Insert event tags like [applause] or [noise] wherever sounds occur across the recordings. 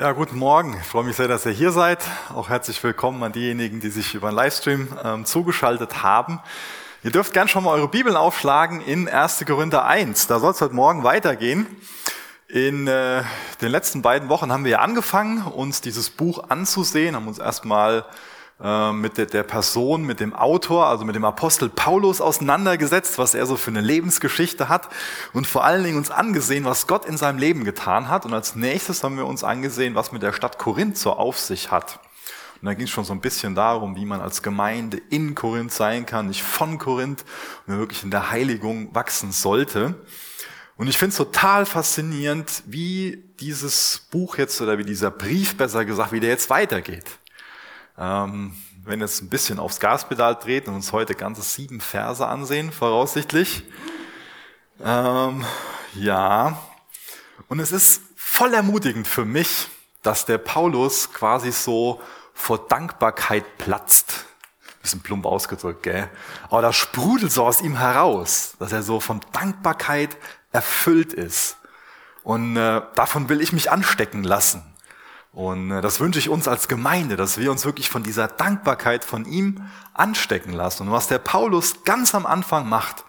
Ja, guten Morgen. Ich freue mich sehr, dass ihr hier seid. Auch herzlich willkommen an diejenigen, die sich über den Livestream ähm, zugeschaltet haben. Ihr dürft gern schon mal eure Bibeln aufschlagen in 1. Korinther 1. Da soll es heute Morgen weitergehen. In äh, den letzten beiden Wochen haben wir ja angefangen, uns dieses Buch anzusehen, haben uns erstmal äh, mit der, Person, mit dem Autor, also mit dem Apostel Paulus auseinandergesetzt, was er so für eine Lebensgeschichte hat und vor allen Dingen uns angesehen, was Gott in seinem Leben getan hat. Und als nächstes haben wir uns angesehen, was mit der Stadt Korinth so auf sich hat. Und da ging es schon so ein bisschen darum, wie man als Gemeinde in Korinth sein kann, nicht von Korinth, und wirklich in der Heiligung wachsen sollte. Und ich finde es total faszinierend, wie dieses Buch jetzt oder wie dieser Brief besser gesagt, wie der jetzt weitergeht. Ähm, wenn jetzt ein bisschen aufs Gaspedal treten und uns heute ganze sieben Verse ansehen, voraussichtlich. Ähm, ja, und es ist voll ermutigend für mich, dass der Paulus quasi so vor Dankbarkeit platzt. Bisschen plump ausgedrückt, gell? Aber das sprudelt so aus ihm heraus, dass er so von Dankbarkeit erfüllt ist. Und äh, davon will ich mich anstecken lassen. Und äh, das wünsche ich uns als Gemeinde, dass wir uns wirklich von dieser Dankbarkeit von ihm anstecken lassen. Und was der Paulus ganz am Anfang macht,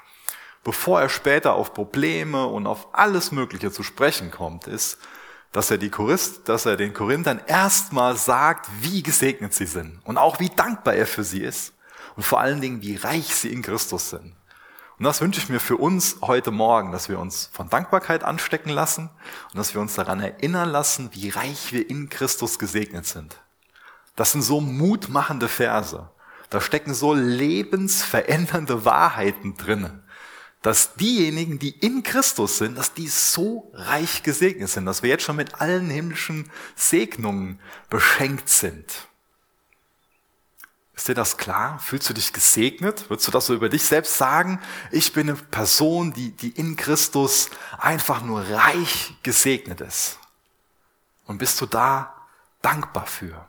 bevor er später auf Probleme und auf alles Mögliche zu sprechen kommt, ist, dass er, die Chorist, dass er den Korinthern erstmal sagt, wie gesegnet sie sind und auch wie dankbar er für sie ist und vor allen Dingen, wie reich sie in Christus sind. Und das wünsche ich mir für uns heute Morgen, dass wir uns von Dankbarkeit anstecken lassen und dass wir uns daran erinnern lassen, wie reich wir in Christus gesegnet sind. Das sind so mutmachende Verse. Da stecken so lebensverändernde Wahrheiten drin, dass diejenigen, die in Christus sind, dass die so reich gesegnet sind, dass wir jetzt schon mit allen himmlischen Segnungen beschenkt sind. Ist dir das klar? Fühlst du dich gesegnet? Würdest du das so über dich selbst sagen? Ich bin eine Person, die, die in Christus einfach nur reich gesegnet ist. Und bist du da dankbar für?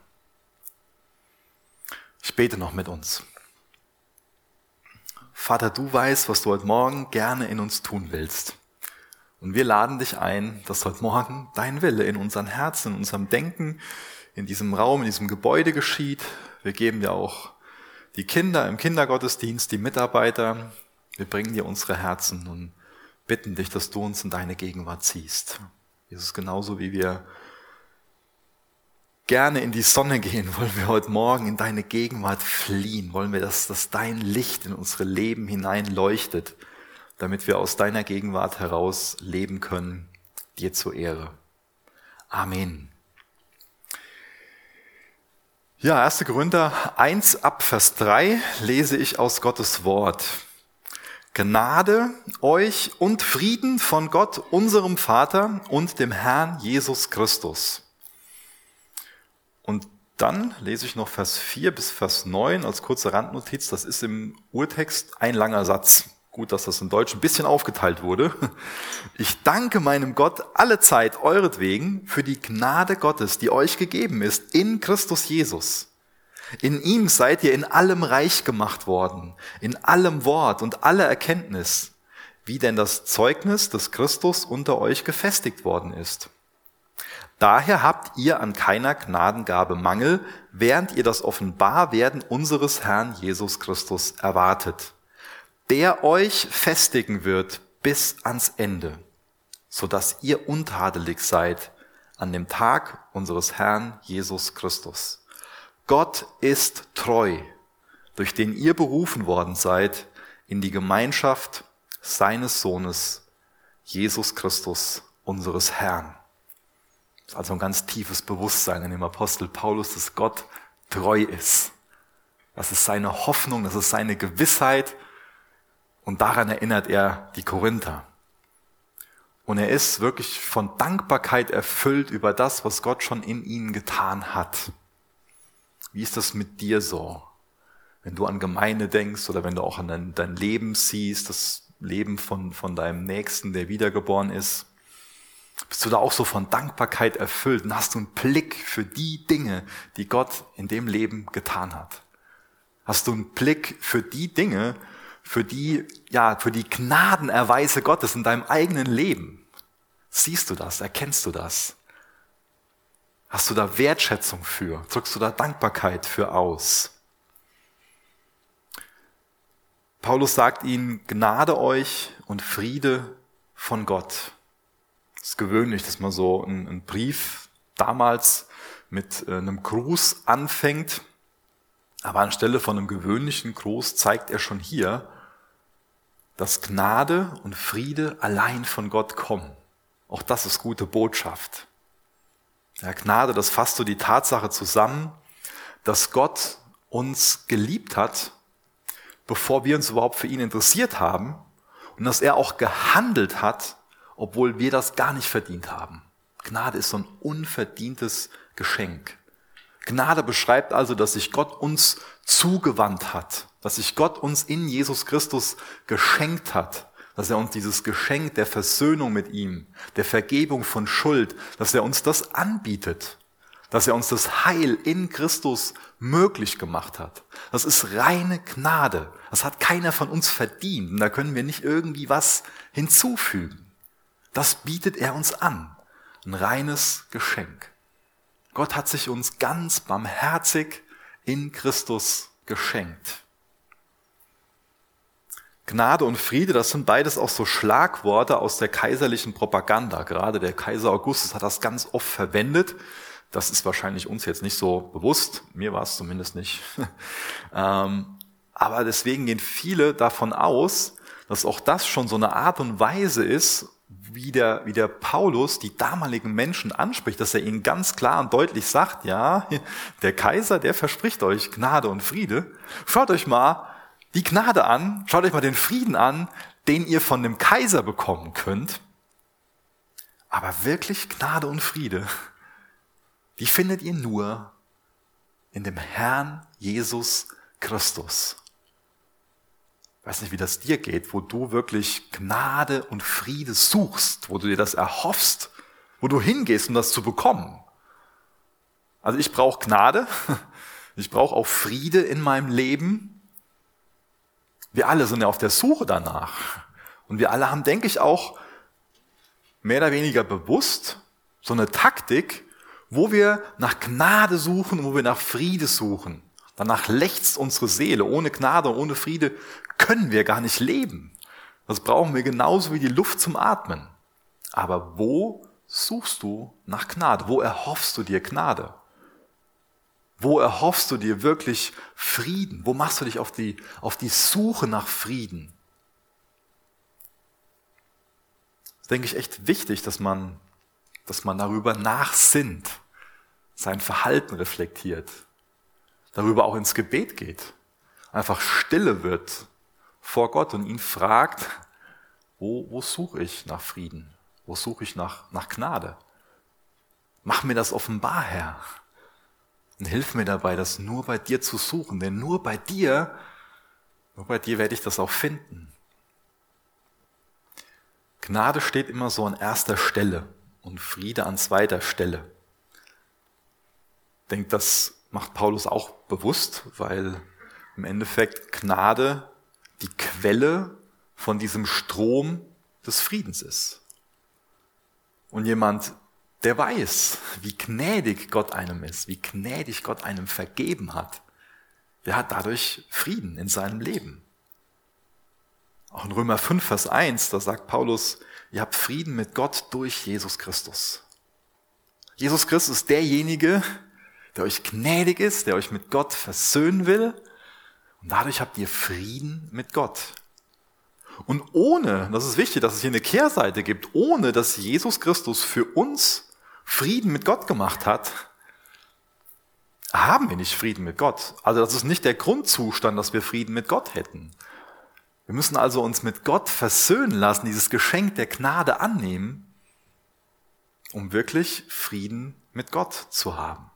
Ich bete noch mit uns. Vater, du weißt, was du heute Morgen gerne in uns tun willst. Und wir laden dich ein, dass heute Morgen dein Wille in unseren Herzen, in unserem Denken, in diesem Raum, in diesem Gebäude geschieht, wir geben dir auch die Kinder im Kindergottesdienst, die Mitarbeiter. Wir bringen dir unsere Herzen und bitten dich, dass du uns in deine Gegenwart ziehst. Jesus, genauso wie wir gerne in die Sonne gehen, wollen wir heute Morgen in deine Gegenwart fliehen. Wollen wir, dass, dass dein Licht in unsere Leben hinein leuchtet, damit wir aus deiner Gegenwart heraus leben können, dir zur Ehre. Amen. Ja, 1. Korinther 1 ab Vers 3 lese ich aus Gottes Wort. Gnade euch und Frieden von Gott, unserem Vater und dem Herrn Jesus Christus. Und dann lese ich noch Vers 4 bis Vers 9 als kurze Randnotiz. Das ist im Urtext ein langer Satz. Gut, dass das in Deutsch ein bisschen aufgeteilt wurde. Ich danke meinem Gott alle Zeit euretwegen für die Gnade Gottes, die euch gegeben ist in Christus Jesus. In ihm seid ihr in allem reich gemacht worden, in allem Wort und aller Erkenntnis, wie denn das Zeugnis des Christus unter euch gefestigt worden ist. Daher habt ihr an keiner Gnadengabe Mangel, während ihr das Offenbarwerden unseres Herrn Jesus Christus erwartet der euch festigen wird bis ans Ende, so dass ihr untadelig seid an dem Tag unseres Herrn Jesus Christus. Gott ist treu, durch den ihr berufen worden seid in die Gemeinschaft seines Sohnes, Jesus Christus, unseres Herrn. Das ist also ein ganz tiefes Bewusstsein in dem Apostel Paulus, dass Gott treu ist. Das ist seine Hoffnung, das ist seine Gewissheit, und daran erinnert er die Korinther. Und er ist wirklich von Dankbarkeit erfüllt über das, was Gott schon in ihnen getan hat. Wie ist das mit dir so? Wenn du an Gemeinde denkst oder wenn du auch an dein, dein Leben siehst, das Leben von, von deinem Nächsten, der wiedergeboren ist, bist du da auch so von Dankbarkeit erfüllt und hast du einen Blick für die Dinge, die Gott in dem Leben getan hat? Hast du einen Blick für die Dinge, für die, ja, für die Gnadenerweise Gottes in deinem eigenen Leben. Siehst du das? Erkennst du das? du da Wertschätzung für? Drückst du da Dankbarkeit für aus? Paulus sagt ihnen, Gnade euch und Friede von Gott. Es ist gewöhnlich, dass man so einen, Brief damals mit äh, einem Gruß anfängt. Aber anstelle von einem gewöhnlichen Gruß zeigt er schon hier, dass Gnade und Friede allein von Gott kommen. Auch das ist gute Botschaft. Ja, Gnade, das fasst so die Tatsache zusammen, dass Gott uns geliebt hat, bevor wir uns überhaupt für ihn interessiert haben und dass er auch gehandelt hat, obwohl wir das gar nicht verdient haben. Gnade ist so ein unverdientes Geschenk. Gnade beschreibt also, dass sich Gott uns zugewandt hat, dass sich Gott uns in Jesus Christus geschenkt hat, dass er uns dieses Geschenk der Versöhnung mit ihm, der Vergebung von Schuld, dass er uns das anbietet, dass er uns das Heil in Christus möglich gemacht hat. Das ist reine Gnade. Das hat keiner von uns verdient. Und da können wir nicht irgendwie was hinzufügen. Das bietet er uns an. Ein reines Geschenk. Gott hat sich uns ganz barmherzig in Christus geschenkt. Gnade und Friede, das sind beides auch so Schlagworte aus der kaiserlichen Propaganda. Gerade der Kaiser Augustus hat das ganz oft verwendet. Das ist wahrscheinlich uns jetzt nicht so bewusst. Mir war es zumindest nicht. [laughs] Ähm, aber deswegen gehen viele davon aus, dass auch das schon so eine Art und Weise ist, wie der, wie der Paulus die damaligen Menschen anspricht, dass er ihnen ganz klar und deutlich sagt, ja, [laughs] der Kaiser, der verspricht euch Gnade und Friede. Schaut euch mal die Gnade an, schaut euch mal den Frieden an, den ihr von dem Kaiser bekommen könnt. Aber wirklich Gnade und Friede, die findet ihr nur in dem Herrn Jesus Christus. Ich weiß nicht, wie das dir geht, wo du wirklich Gnade und Friede suchst, wo du dir das erhoffst, wo du hingehst, um das zu bekommen. Also ich brauche Gnade, [laughs] ich brauche auch Friede in meinem Leben. Wir alle sind ja auf der Suche danach. Und wir alle haben, denke ich, auch mehr oder weniger bewusst so eine Taktik, wo wir nach Gnade suchen und wo wir nach Friede suchen. Danach lechzt unsere Seele. Ohne Gnade, ohne Friede können wir gar nicht leben. Das brauchen wir genauso wie die Luft zum Atmen. Aber wo suchst du nach Gnade? Wo erhoffst du dir Gnade? Wo erhoffst du dir wirklich Frieden? Wo machst du dich auf die, auf die Suche nach Frieden? Das denke ich echt wichtig, dass man, dass man darüber nachsinnt, sein Verhalten reflektiert, darüber auch ins Gebet geht, einfach stille wird vor Gott und ihn fragt, wo, wo suche ich nach Frieden? Wo suche ich nach, nach Gnade? Mach mir das offenbar, Herr. Und hilf mir dabei, das nur bei dir zu suchen, denn nur bei dir, nur bei dir werde ich das auch finden. Gnade steht immer so an erster Stelle und Friede an zweiter Stelle. Ich denke, das macht Paulus auch bewusst, weil im Endeffekt Gnade die Quelle von diesem Strom des Friedens ist. Und jemand, der weiß, wie gnädig Gott einem ist, wie gnädig Gott einem vergeben hat, der hat dadurch Frieden in seinem Leben. Auch in Römer 5, Vers 1, da sagt Paulus, ihr habt Frieden mit Gott durch Jesus Christus. Jesus Christus ist derjenige, der euch gnädig ist, der euch mit Gott versöhnen will und dadurch habt ihr Frieden mit Gott. Und ohne, das ist wichtig, dass es hier eine Kehrseite gibt, ohne dass Jesus Christus für uns Frieden mit Gott gemacht hat, haben wir nicht Frieden mit Gott. Also das ist nicht der Grundzustand, dass wir Frieden mit Gott hätten. Wir müssen also uns mit Gott versöhnen lassen, dieses Geschenk der Gnade annehmen, um wirklich Frieden mit Gott zu haben.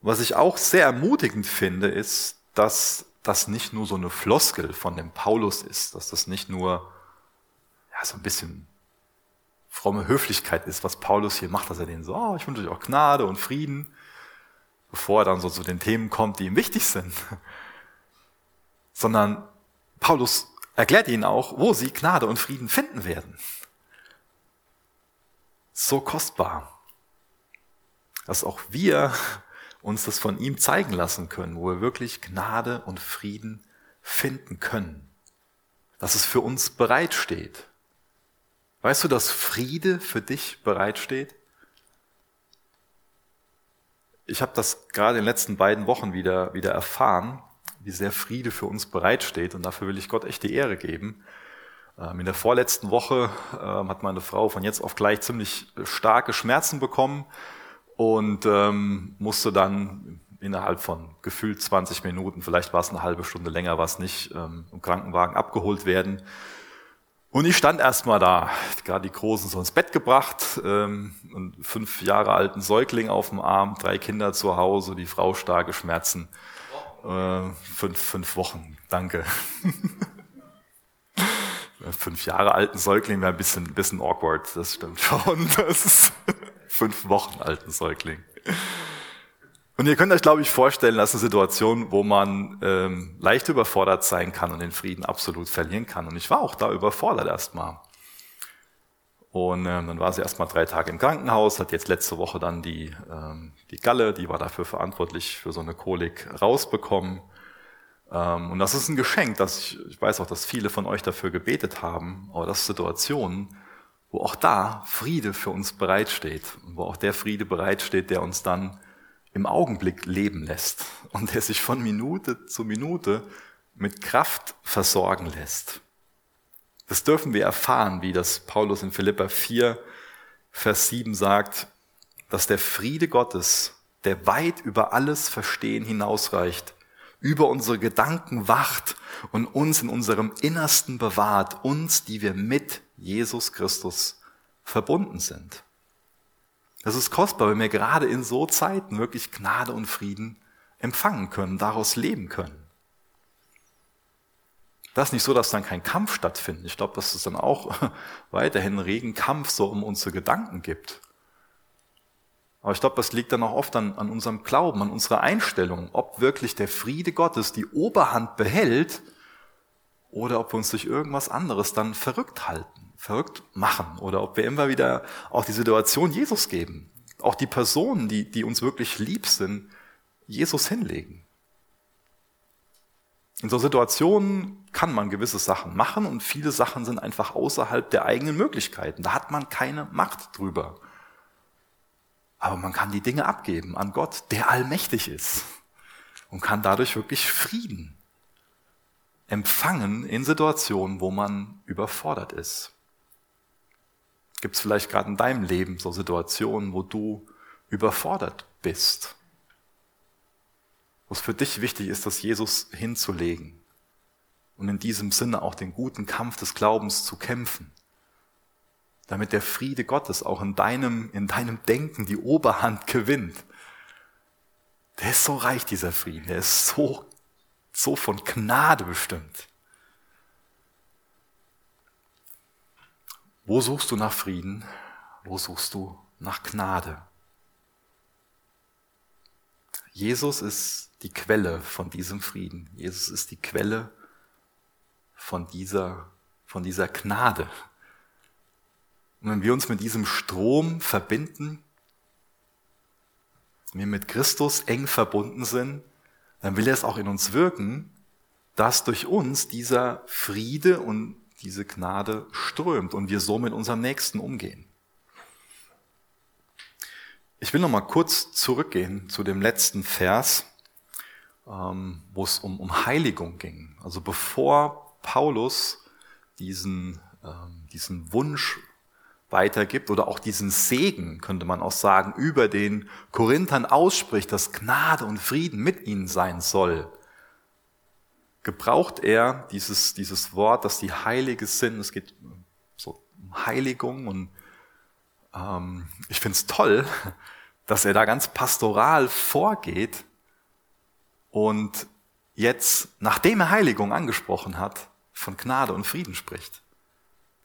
Was ich auch sehr ermutigend finde, ist, dass das nicht nur so eine Floskel von dem Paulus ist, dass das nicht nur ja, so ein bisschen fromme Höflichkeit ist, was Paulus hier macht, dass er denen so, oh, ich wünsche euch auch Gnade und Frieden, bevor er dann so zu den Themen kommt, die ihm wichtig sind. [laughs] Sondern Paulus erklärt ihnen auch, wo sie Gnade und Frieden finden werden. So kostbar. dass auch wir [laughs] uns das von ihm zeigen lassen können, wo wir wirklich Gnade und Frieden finden können. Dass es für uns bereitsteht. Weißt du, dass Friede für dich bereitsteht? Ich habe das gerade in den letzten beiden Wochen wieder, wieder erfahren, wie sehr Friede für uns bereitsteht. Und dafür will ich Gott echt die Ehre geben. Ähm, in der vorletzten Woche ähm, hat meine Frau von jetzt auf gleich ziemlich starke Schmerzen bekommen und ähm, musste dann innerhalb von gefühlt 20 Minuten, vielleicht war es eine halbe Stunde länger, war es nicht, im Krankenwagen abgeholt werden. Und ich stand erstmal da, gerade die Großen so ins Bett gebracht, ähm, einen fünf Jahre alten Säugling auf dem Arm, drei Kinder zu Hause, die Frau starke Schmerzen. Äh, fünf, fünf Wochen, danke. [laughs] fünf Jahre alten Säugling wäre ein bisschen, bisschen awkward, das stimmt schon. [laughs] Das ist fünf Wochen alten Säugling. Und ihr könnt euch, glaube ich, vorstellen, das ist eine Situation, wo man ähm, leicht überfordert sein kann und den Frieden absolut verlieren kann. Und ich war auch da überfordert erstmal. Und ähm, dann war sie erstmal drei Tage im Krankenhaus, hat jetzt letzte Woche dann die, ähm, die Galle, die war dafür verantwortlich für so eine Kolik, rausbekommen. Ähm, und das ist ein Geschenk, dass ich, ich weiß auch, dass viele von euch dafür gebetet haben, aber das ist Situationen, wo auch da Friede für uns bereitsteht und wo auch der Friede bereitsteht, der uns dann im Augenblick leben lässt und der sich von Minute zu Minute mit Kraft versorgen lässt. Das dürfen wir erfahren, wie das Paulus in Philippa 4, Vers 7 sagt, dass der Friede Gottes, der weit über alles Verstehen hinausreicht, über unsere Gedanken wacht und uns in unserem Innersten bewahrt, uns, die wir mit Jesus Christus verbunden sind. Das ist kostbar, wenn wir gerade in so Zeiten wirklich Gnade und Frieden empfangen können, daraus leben können. Das ist nicht so, dass dann kein Kampf stattfindet. Ich glaube, dass es dann auch [laughs] weiterhin regen Kampf so um unsere Gedanken gibt. Aber ich glaube, das liegt dann auch oft an, an unserem Glauben, an unserer Einstellung, ob wirklich der Friede Gottes die Oberhand behält oder ob wir uns durch irgendwas anderes dann verrückt halten, verrückt machen oder ob wir immer wieder auch die Situation Jesus geben, auch die Personen, die, die uns wirklich lieb sind, Jesus hinlegen. In so Situationen kann man gewisse Sachen machen und viele Sachen sind einfach außerhalb der eigenen Möglichkeiten. Da hat man keine Macht drüber. Aber man kann die Dinge abgeben an Gott, der allmächtig ist und kann dadurch wirklich Frieden empfangen in Situationen, wo man überfordert ist. Gibt es vielleicht gerade in deinem Leben so Situationen, wo du überfordert bist? Wo es für dich wichtig ist, das Jesus hinzulegen und in diesem Sinne auch den guten Kampf des Glaubens zu kämpfen damit der Friede Gottes auch in deinem, in deinem Denken die Oberhand gewinnt. Der ist so reich, dieser Frieden. Der ist so, so von Gnade bestimmt. Wo suchst du nach Frieden? Wo suchst du nach Gnade? Jesus ist die Quelle von diesem Frieden. Jesus ist die Quelle von dieser, von dieser Gnade, und wenn wir uns mit diesem Strom verbinden, wir mit Christus eng verbunden sind, dann will er es auch in uns wirken, dass durch uns dieser Friede und diese Gnade strömt und wir so mit unserem Nächsten umgehen. Ich will noch mal kurz zurückgehen zu dem letzten Vers, ähm, wo es um, um Heiligung ging. Also bevor Paulus diesen, ähm, diesen Wunsch weitergibt oder auch diesen Segen, könnte man auch sagen, über den Korinthern ausspricht, dass Gnade und Frieden mit ihnen sein soll, gebraucht er dieses, dieses Wort, dass die Heilige sind. Es geht so um Heiligung und ähm, ich finde es toll, [laughs] dass er da ganz pastoral vorgeht und jetzt, nachdem er Heiligung angesprochen hat, von Gnade und Frieden spricht.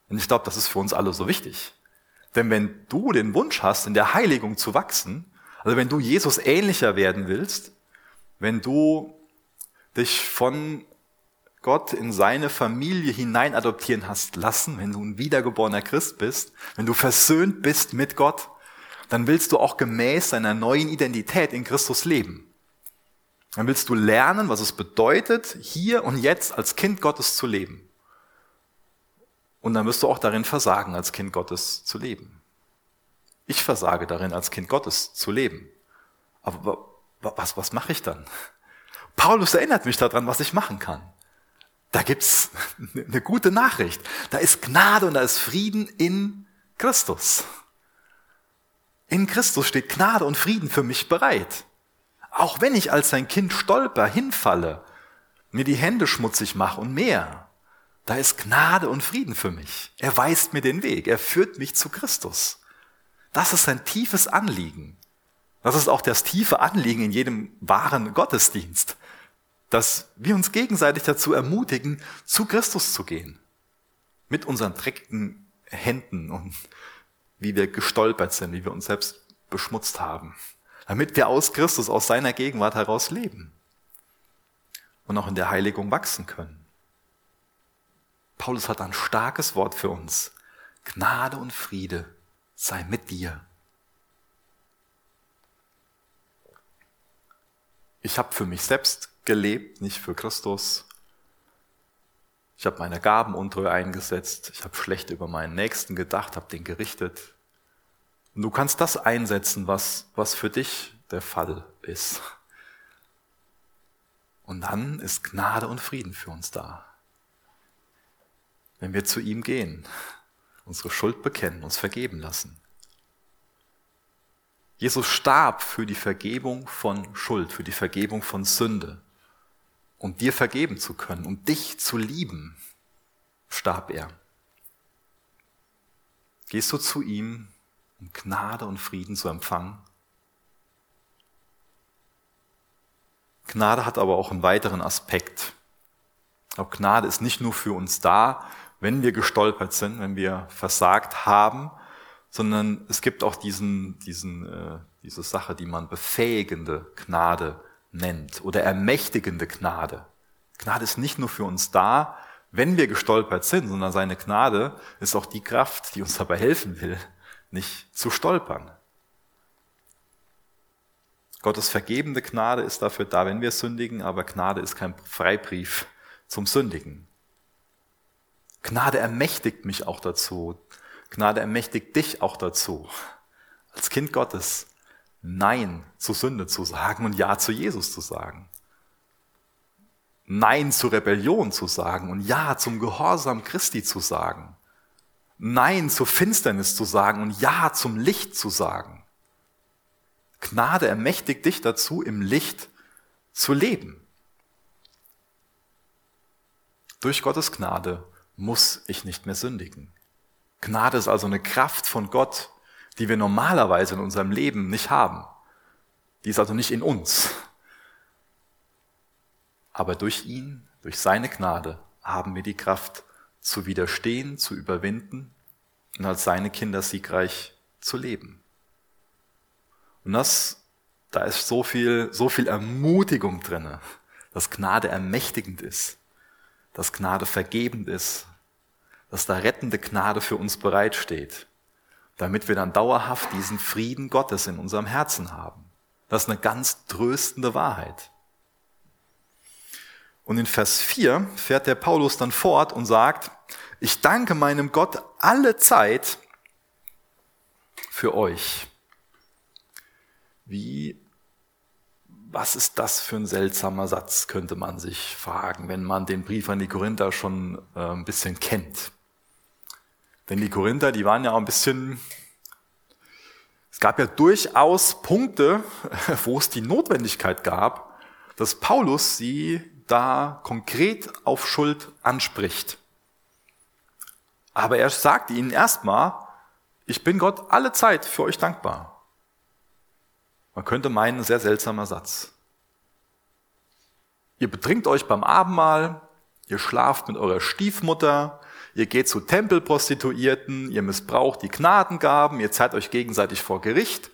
Und ich glaube, das ist für uns alle so wichtig. Denn wenn du den Wunsch hast, in der Heiligung zu wachsen, also wenn du Jesus ähnlicher werden willst, wenn du dich von Gott in seine Familie hinein adoptieren hast lassen, wenn du ein wiedergeborener Christ bist, wenn du versöhnt bist mit Gott, dann willst du auch gemäß deiner neuen Identität in Christus leben. Dann willst du lernen, was es bedeutet, hier und jetzt als Kind Gottes zu leben. Und dann wirst du auch darin versagen, als Kind Gottes zu leben. Ich versage darin, als Kind Gottes zu leben. Aber was, was mache ich dann? Paulus erinnert mich daran, was ich machen kann. Da gibt's eine gute Nachricht. Da ist Gnade und da ist Frieden in Christus. In Christus steht Gnade und Frieden für mich bereit. Auch wenn ich als sein Kind stolper, hinfalle, mir die Hände schmutzig mache und mehr, da ist Gnade und Frieden für mich. Er weist mir den Weg, er führt mich zu Christus. Das ist ein tiefes Anliegen. Das ist auch das tiefe Anliegen in jedem wahren Gottesdienst, dass wir uns gegenseitig dazu ermutigen, zu Christus zu gehen. Mit unseren dreckigen Händen und wie wir gestolpert sind, wie wir uns selbst beschmutzt haben. Damit wir aus Christus, aus seiner Gegenwart heraus leben. Und auch in der Heiligung wachsen können. Paulus hat ein starkes Wort für uns. Gnade und Friede sei mit dir. Ich habe für mich selbst gelebt, nicht für Christus. Ich habe meine Gaben Gabenuntreue eingesetzt. Ich habe schlecht über meinen Nächsten gedacht, habe den gerichtet. Und du kannst das einsetzen, was, was für dich der Fall ist. Und dann ist Gnade und Frieden für uns da. Wenn wir zu ihm gehen, unsere Schuld bekennen, uns vergeben lassen. Jesus starb für die Vergebung von Schuld, für die Vergebung von Sünde. Um dir vergeben zu können, um dich zu lieben, starb er. Gehst du zu ihm, um Gnade und Frieden zu empfangen? Gnade hat aber auch einen weiteren Aspekt. Auch Gnade ist nicht nur für uns da, wenn wir gestolpert sind, wenn wir versagt haben, sondern es gibt auch diesen, diesen, äh, diese Sache, die man befähigende Gnade nennt oder ermächtigende Gnade. Gnade ist nicht nur für uns da, wenn wir gestolpert sind, sondern seine Gnade ist auch die Kraft, die uns dabei helfen will, nicht zu stolpern. Gottes vergebende Gnade ist dafür da, wenn wir sündigen, aber Gnade ist kein Freibrief zum Sündigen. Gnade ermächtigt mich auch dazu, Gnade ermächtigt dich auch dazu, als Kind Gottes Nein zur Sünde zu sagen und Ja zu Jesus zu sagen. Nein zur Rebellion zu sagen und Ja zum Gehorsam Christi zu sagen. Nein zur Finsternis zu sagen und Ja zum Licht zu sagen. Gnade ermächtigt dich dazu, im Licht zu leben. Durch Gottes Gnade muss ich nicht mehr sündigen. Gnade ist also eine Kraft von Gott, die wir normalerweise in unserem Leben nicht haben. Die ist also nicht in uns. Aber durch ihn, durch seine Gnade, haben wir die Kraft zu widerstehen, zu überwinden und als seine Kinder siegreich zu leben. Und das, da ist so viel, so viel Ermutigung drinne, dass Gnade ermächtigend ist, dass Gnade vergebend ist, dass da rettende Gnade für uns bereitsteht, damit wir dann dauerhaft diesen Frieden Gottes in unserem Herzen haben. Das ist eine ganz tröstende Wahrheit. Und in Vers 4 fährt der Paulus dann fort und sagt, ich danke meinem Gott alle Zeit für euch. Wie was ist das für ein seltsamer Satz, könnte man sich fragen, wenn man den Brief an die Korinther schon äh, ein bisschen kennt. Denn die Korinther, die waren ja auch ein bisschen, es gab ja durchaus Punkte, [laughs] wo es die Notwendigkeit gab, dass Paulus sie da konkret auf Schuld anspricht. Aber er sagt ihnen erstmal, ich bin Gott alle Zeit für euch dankbar. Man könnte meinen, sehr seltsamer Satz. Ihr betrinkt euch beim Abendmahl, ihr schlaft mit eurer Stiefmutter, Ihr geht zu Tempelprostituierten, ihr missbraucht die Gnadengaben, ihr zeigt euch gegenseitig vor Gericht.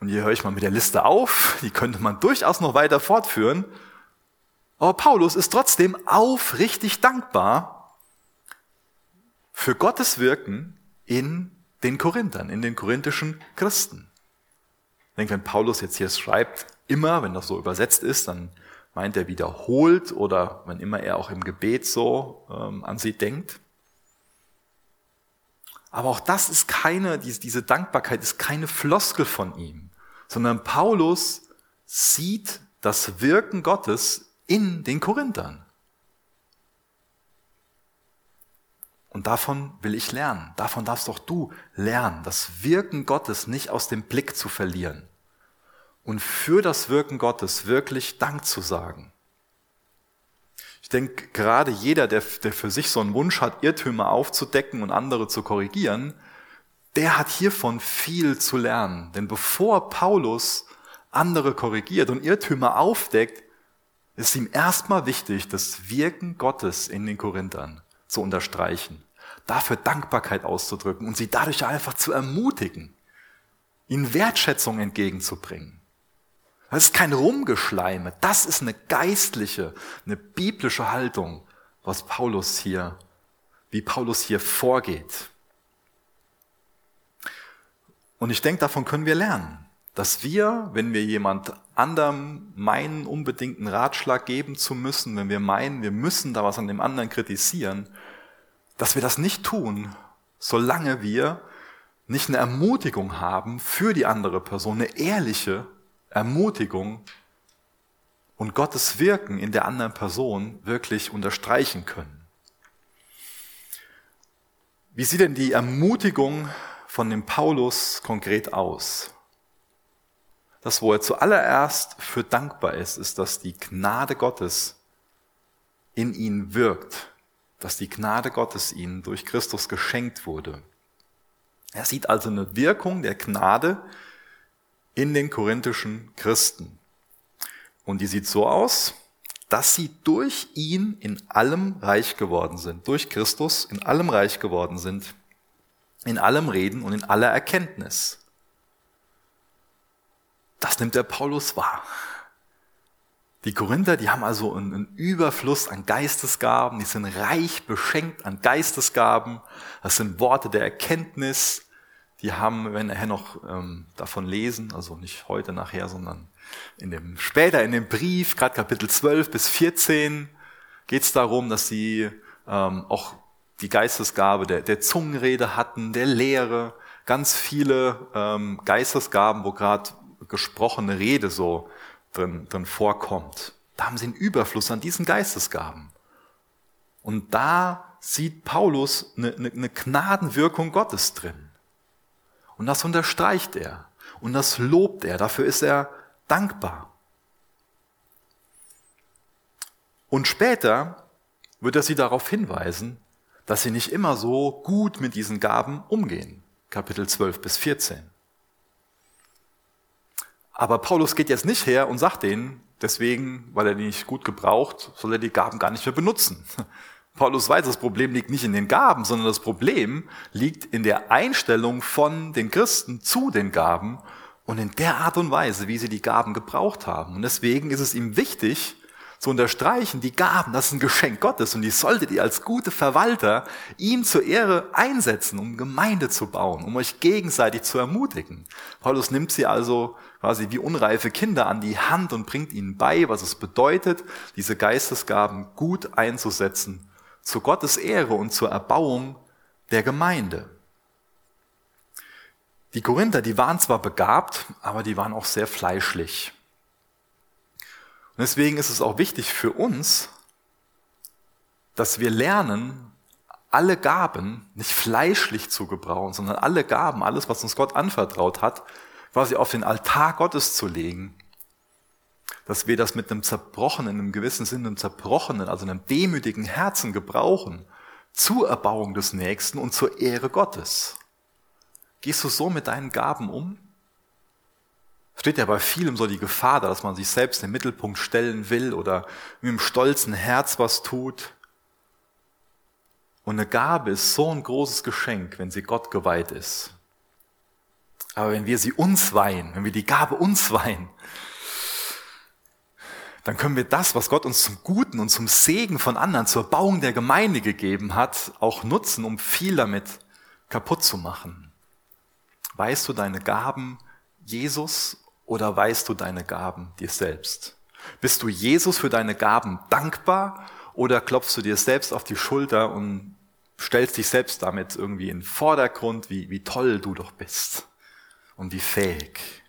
Und hier höre ich mal mit der Liste auf, die könnte man durchaus noch weiter fortführen. Aber Paulus ist trotzdem aufrichtig dankbar für Gottes Wirken in den Korinthern, in den korinthischen Christen. Ich denke, wenn Paulus jetzt hier schreibt, immer, wenn das so übersetzt ist, dann meint er wiederholt oder wenn immer er auch im Gebet so ähm, an sie denkt. Aber auch das ist keine, diese, Dankbarkeit ist keine Floskel von ihm, sondern Paulus sieht das Wirken Gottes in den Korinthern. Und davon will ich lernen. Davon darfst doch du lernen, das Wirken Gottes nicht aus dem Blick zu verlieren und für das Wirken Gottes wirklich Dank zu sagen. Ich denke, gerade jeder, der, der für sich so einen Wunsch hat, Irrtümer aufzudecken und andere zu korrigieren, der hat hiervon viel zu lernen. Denn bevor Paulus andere korrigiert und Irrtümer aufdeckt, ist ihm erstmal wichtig, das Wirken Gottes in den Korinthern zu unterstreichen, dafür Dankbarkeit auszudrücken und sie dadurch einfach zu ermutigen, ihnen Wertschätzung entgegenzubringen. Das ist kein Rumgeschleime. Das ist eine geistliche, eine biblische Haltung, was Paulus hier, wie Paulus hier vorgeht. Und ich denke, davon können wir lernen, dass wir, wenn wir jemand anderem meinen, unbedingten Ratschlag geben zu müssen, wenn wir meinen, wir müssen da was an dem anderen kritisieren, dass wir das nicht tun, solange wir nicht eine Ermutigung haben für die andere Person, eine ehrliche Ermutigung und Gottes Wirken in der anderen Person wirklich unterstreichen können. Wie sieht denn die Ermutigung von dem Paulus konkret aus? Das, wo er zuallererst für dankbar ist, ist, dass die Gnade Gottes in ihn wirkt, dass die Gnade Gottes ihm durch Christus geschenkt wurde. Er sieht also eine Wirkung der Gnade, in den korinthischen Christen. Und die sieht so aus, dass sie durch ihn in allem reich geworden sind, durch Christus in allem reich geworden sind, in allem Reden und in aller Erkenntnis. Das nimmt der Paulus wahr. Die Korinther, die haben also einen Überfluss an Geistesgaben, die sind reich beschenkt an Geistesgaben, das sind Worte der Erkenntnis, die haben, wenn nachher noch ähm, davon lesen, also nicht heute nachher, sondern in dem, später in dem Brief, gerade Kapitel 12 bis 14, geht es darum, dass sie ähm, auch die Geistesgabe der, der Zungenrede hatten, der Lehre, ganz viele ähm, Geistesgaben, wo gerade gesprochene Rede so drin, drin vorkommt. Da haben sie einen Überfluss an diesen Geistesgaben. Und da sieht Paulus eine, eine, eine Gnadenwirkung Gottes drin. Und das unterstreicht er. Und das lobt er. Dafür ist er dankbar. Und später wird er sie darauf hinweisen, dass sie nicht immer so gut mit diesen Gaben umgehen. Kapitel 12 bis 14. Aber Paulus geht jetzt nicht her und sagt denen, deswegen, weil er die nicht gut gebraucht, soll er die Gaben gar nicht mehr benutzen. Paulus weiß, das Problem liegt nicht in den Gaben, sondern das Problem liegt in der Einstellung von den Christen zu den Gaben und in der Art und Weise, wie sie die Gaben gebraucht haben. Und deswegen ist es ihm wichtig, zu unterstreichen, die Gaben, das ist ein Geschenk Gottes und die solltet ihr als gute Verwalter ihm zur Ehre einsetzen, um Gemeinde zu bauen, um euch gegenseitig zu ermutigen. Paulus nimmt sie also quasi wie unreife Kinder an die Hand und bringt ihnen bei, was es bedeutet, diese Geistesgaben gut einzusetzen zu Gottes Ehre und zur Erbauung der Gemeinde. Die Korinther, die waren zwar begabt, aber die waren auch sehr fleischlich. Und deswegen ist es auch wichtig für uns, dass wir lernen, alle Gaben nicht fleischlich zu gebrauchen, sondern alle Gaben, alles, was uns Gott anvertraut hat, quasi auf den Altar Gottes zu legen dass wir das mit einem zerbrochenen, im gewissen Sinne einem zerbrochenen, also einem demütigen Herzen gebrauchen zur Erbauung des Nächsten und zur Ehre Gottes. Gehst du so mit deinen Gaben um? Steht ja bei vielem so die Gefahr da, dass man sich selbst in den Mittelpunkt stellen will oder mit einem stolzen Herz was tut. Und eine Gabe ist so ein großes Geschenk, wenn sie Gott geweiht ist. Aber wenn wir sie uns weihen, wenn wir die Gabe uns weihen, dann können wir das, was Gott uns zum Guten und zum Segen von anderen, zur Bauung der Gemeinde gegeben hat, auch nutzen, um viel damit kaputt zu machen. Weißt du deine Gaben Jesus oder weißt du deine Gaben dir selbst? Bist du Jesus für deine Gaben dankbar oder klopfst du dir selbst auf die Schulter und stellst dich selbst damit irgendwie in den Vordergrund, wie, wie toll du doch bist und wie fähig?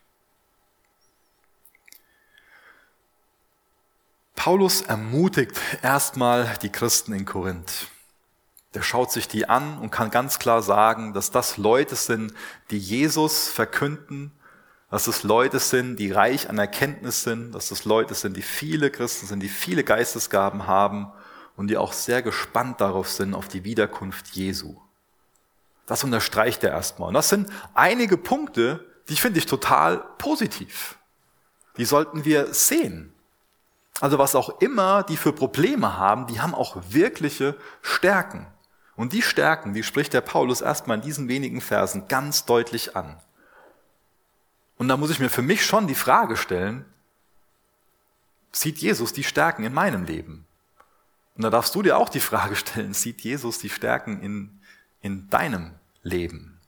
Paulus ermutigt erstmal die Christen in Korinth. Der schaut sich die an und kann ganz klar sagen, dass das Leute sind, die Jesus verkünden, dass es Leute sind, die reich an Erkenntnis sind, dass es Leute sind, die viele Christen sind, die viele Geistesgaben haben und die auch sehr gespannt darauf sind, auf die Wiederkunft Jesu. Das unterstreicht er erstmal. Und das sind einige Punkte, die finde ich total positiv. Die sollten wir sehen. Also was auch immer die für Probleme haben, die haben auch wirkliche Stärken. Und die Stärken, die spricht der Paulus erstmal in diesen wenigen Versen ganz deutlich an. Und da muss ich mir für mich schon die Frage stellen, sieht Jesus die Stärken in meinem Leben? Und da darfst du dir auch die Frage stellen, sieht Jesus die Stärken in, in deinem Leben?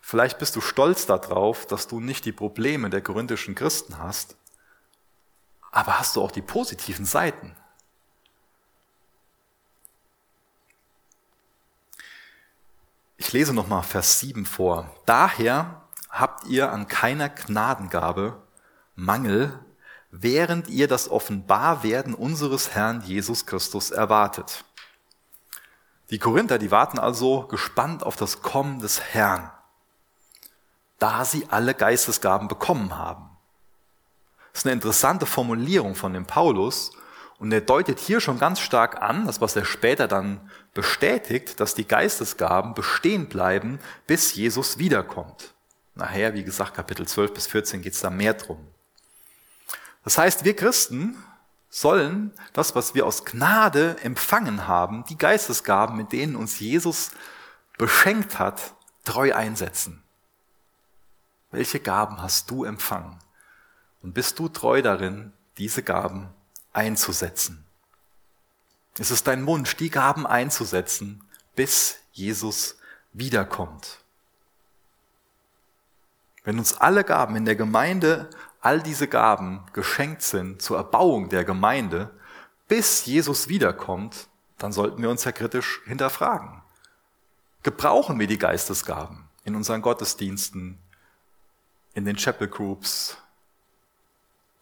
Vielleicht bist du stolz darauf, dass du nicht die Probleme der korinthischen Christen hast, aber hast du auch die positiven Seiten? Ich lese nochmal Vers 7 vor. Daher habt ihr an keiner Gnadengabe Mangel, während ihr das Offenbarwerden unseres Herrn Jesus Christus erwartet. Die Korinther, die warten also gespannt auf das Kommen des Herrn, da sie alle Geistesgaben bekommen haben. Das ist eine interessante Formulierung von dem Paulus und er deutet hier schon ganz stark an, das was er später dann bestätigt, dass die Geistesgaben bestehen bleiben, bis Jesus wiederkommt. Nachher, wie gesagt, Kapitel 12 bis 14 geht es da mehr drum. Das heißt, wir Christen sollen das, was wir aus Gnade empfangen haben, die Geistesgaben, mit denen uns Jesus beschenkt hat, treu einsetzen. Welche Gaben hast du empfangen? Und bist du treu darin, diese Gaben einzusetzen? Es ist dein Wunsch, die Gaben einzusetzen, bis Jesus wiederkommt. Wenn uns alle Gaben in der Gemeinde, all diese Gaben geschenkt sind zur Erbauung der Gemeinde, bis Jesus wiederkommt, dann sollten wir uns ja kritisch hinterfragen. Gebrauchen wir die Geistesgaben in unseren Gottesdiensten, in den Chapel Groups,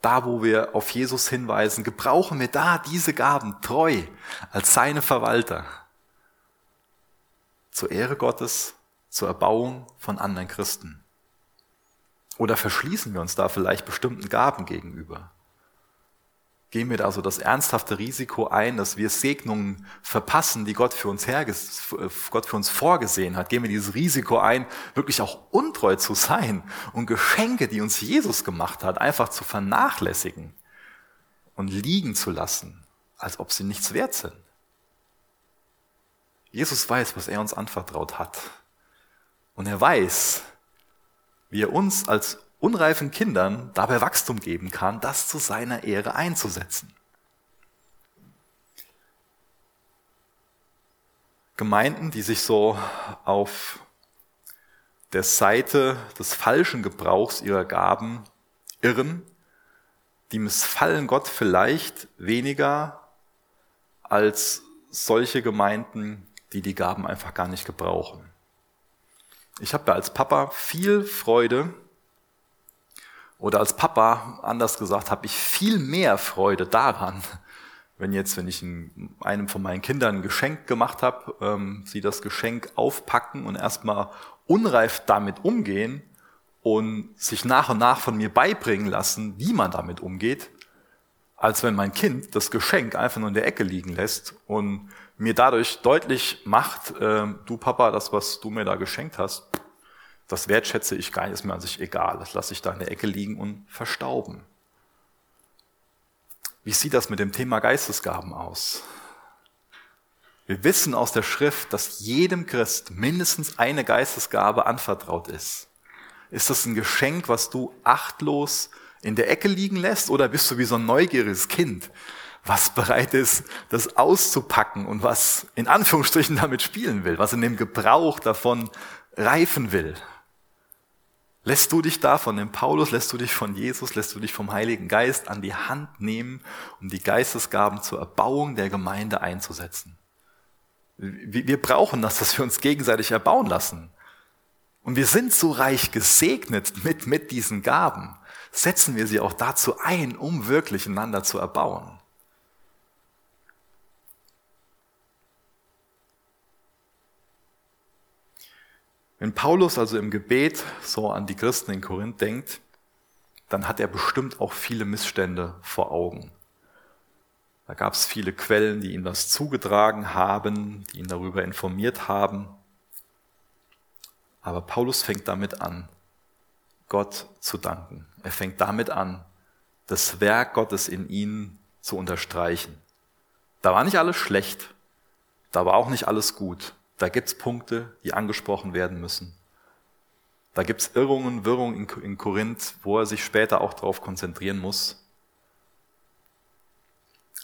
da wo wir auf Jesus hinweisen, gebrauchen wir da diese Gaben treu als seine Verwalter zur Ehre Gottes, zur Erbauung von anderen Christen. Oder verschließen wir uns da vielleicht bestimmten Gaben gegenüber? Gehen wir da so das ernsthafte Risiko ein, dass wir Segnungen verpassen, die Gott für uns, herges Gott für uns vorgesehen hat? Gehen wir dieses Risiko ein, wirklich auch untreu zu sein und Geschenke, die uns Jesus gemacht hat, einfach zu vernachlässigen und liegen zu lassen, als ob sie nichts wert sind? Jesus weiß, was er uns anvertraut hat. Und er weiß, wie er uns als unreifen Kindern dabei Wachstum geben kann, das zu seiner Ehre einzusetzen. Gemeinden, die sich so auf der Seite des falschen Gebrauchs ihrer Gaben irren, die missfallen Gott vielleicht weniger als solche Gemeinden, die die Gaben einfach gar nicht gebrauchen. Ich habe da als Papa viel Freude oder als Papa, anders gesagt, habe ich viel mehr Freude daran, wenn jetzt, wenn ich einem von meinen Kindern ein Geschenk gemacht habe, ähm, sie das Geschenk aufpacken und erstmal unreif damit umgehen und sich nach und nach von mir beibringen lassen, wie man damit umgeht, als wenn mein Kind das Geschenk einfach nur in der Ecke liegen lässt und mir dadurch deutlich macht, äh, du Papa, das, was du mir da geschenkt hast, das wertschätze ich gar nicht, ist mir an sich egal. Das lasse ich da in der Ecke liegen und verstauben. Wie sieht das mit dem Thema Geistesgaben aus? Wir wissen aus der Schrift, dass jedem Christ mindestens eine Geistesgabe anvertraut ist. Ist das ein Geschenk, was du achtlos in der Ecke liegen lässt oder bist du wie so ein neugieriges Kind, was bereit ist, das auszupacken und was in Anführungsstrichen damit spielen will, was in dem Gebrauch davon reifen will. Lässt du dich da von dem Paulus, lässt du dich von Jesus, lässt du dich vom Heiligen Geist an die Hand nehmen, um die Geistesgaben zur Erbauung der Gemeinde einzusetzen? Wir brauchen das, dass wir uns gegenseitig erbauen lassen. Und wir sind so reich gesegnet mit, mit diesen Gaben. Setzen wir sie auch dazu ein, um wirklich einander zu erbauen. Wenn Paulus also im Gebet so an die Christen in Korinth denkt, dann hat er bestimmt auch viele Missstände vor Augen. Da gab es viele Quellen, die ihm das zugetragen haben, die ihn darüber informiert haben. Aber Paulus fängt damit an, Gott zu danken. Er fängt damit an, das Werk Gottes in ihnen zu unterstreichen. Da war nicht alles schlecht, da war auch nicht alles gut. Da gibt's Punkte, die angesprochen werden müssen. Da gibt's Irrungen, Wirrungen in Korinth, wo er sich später auch darauf konzentrieren muss.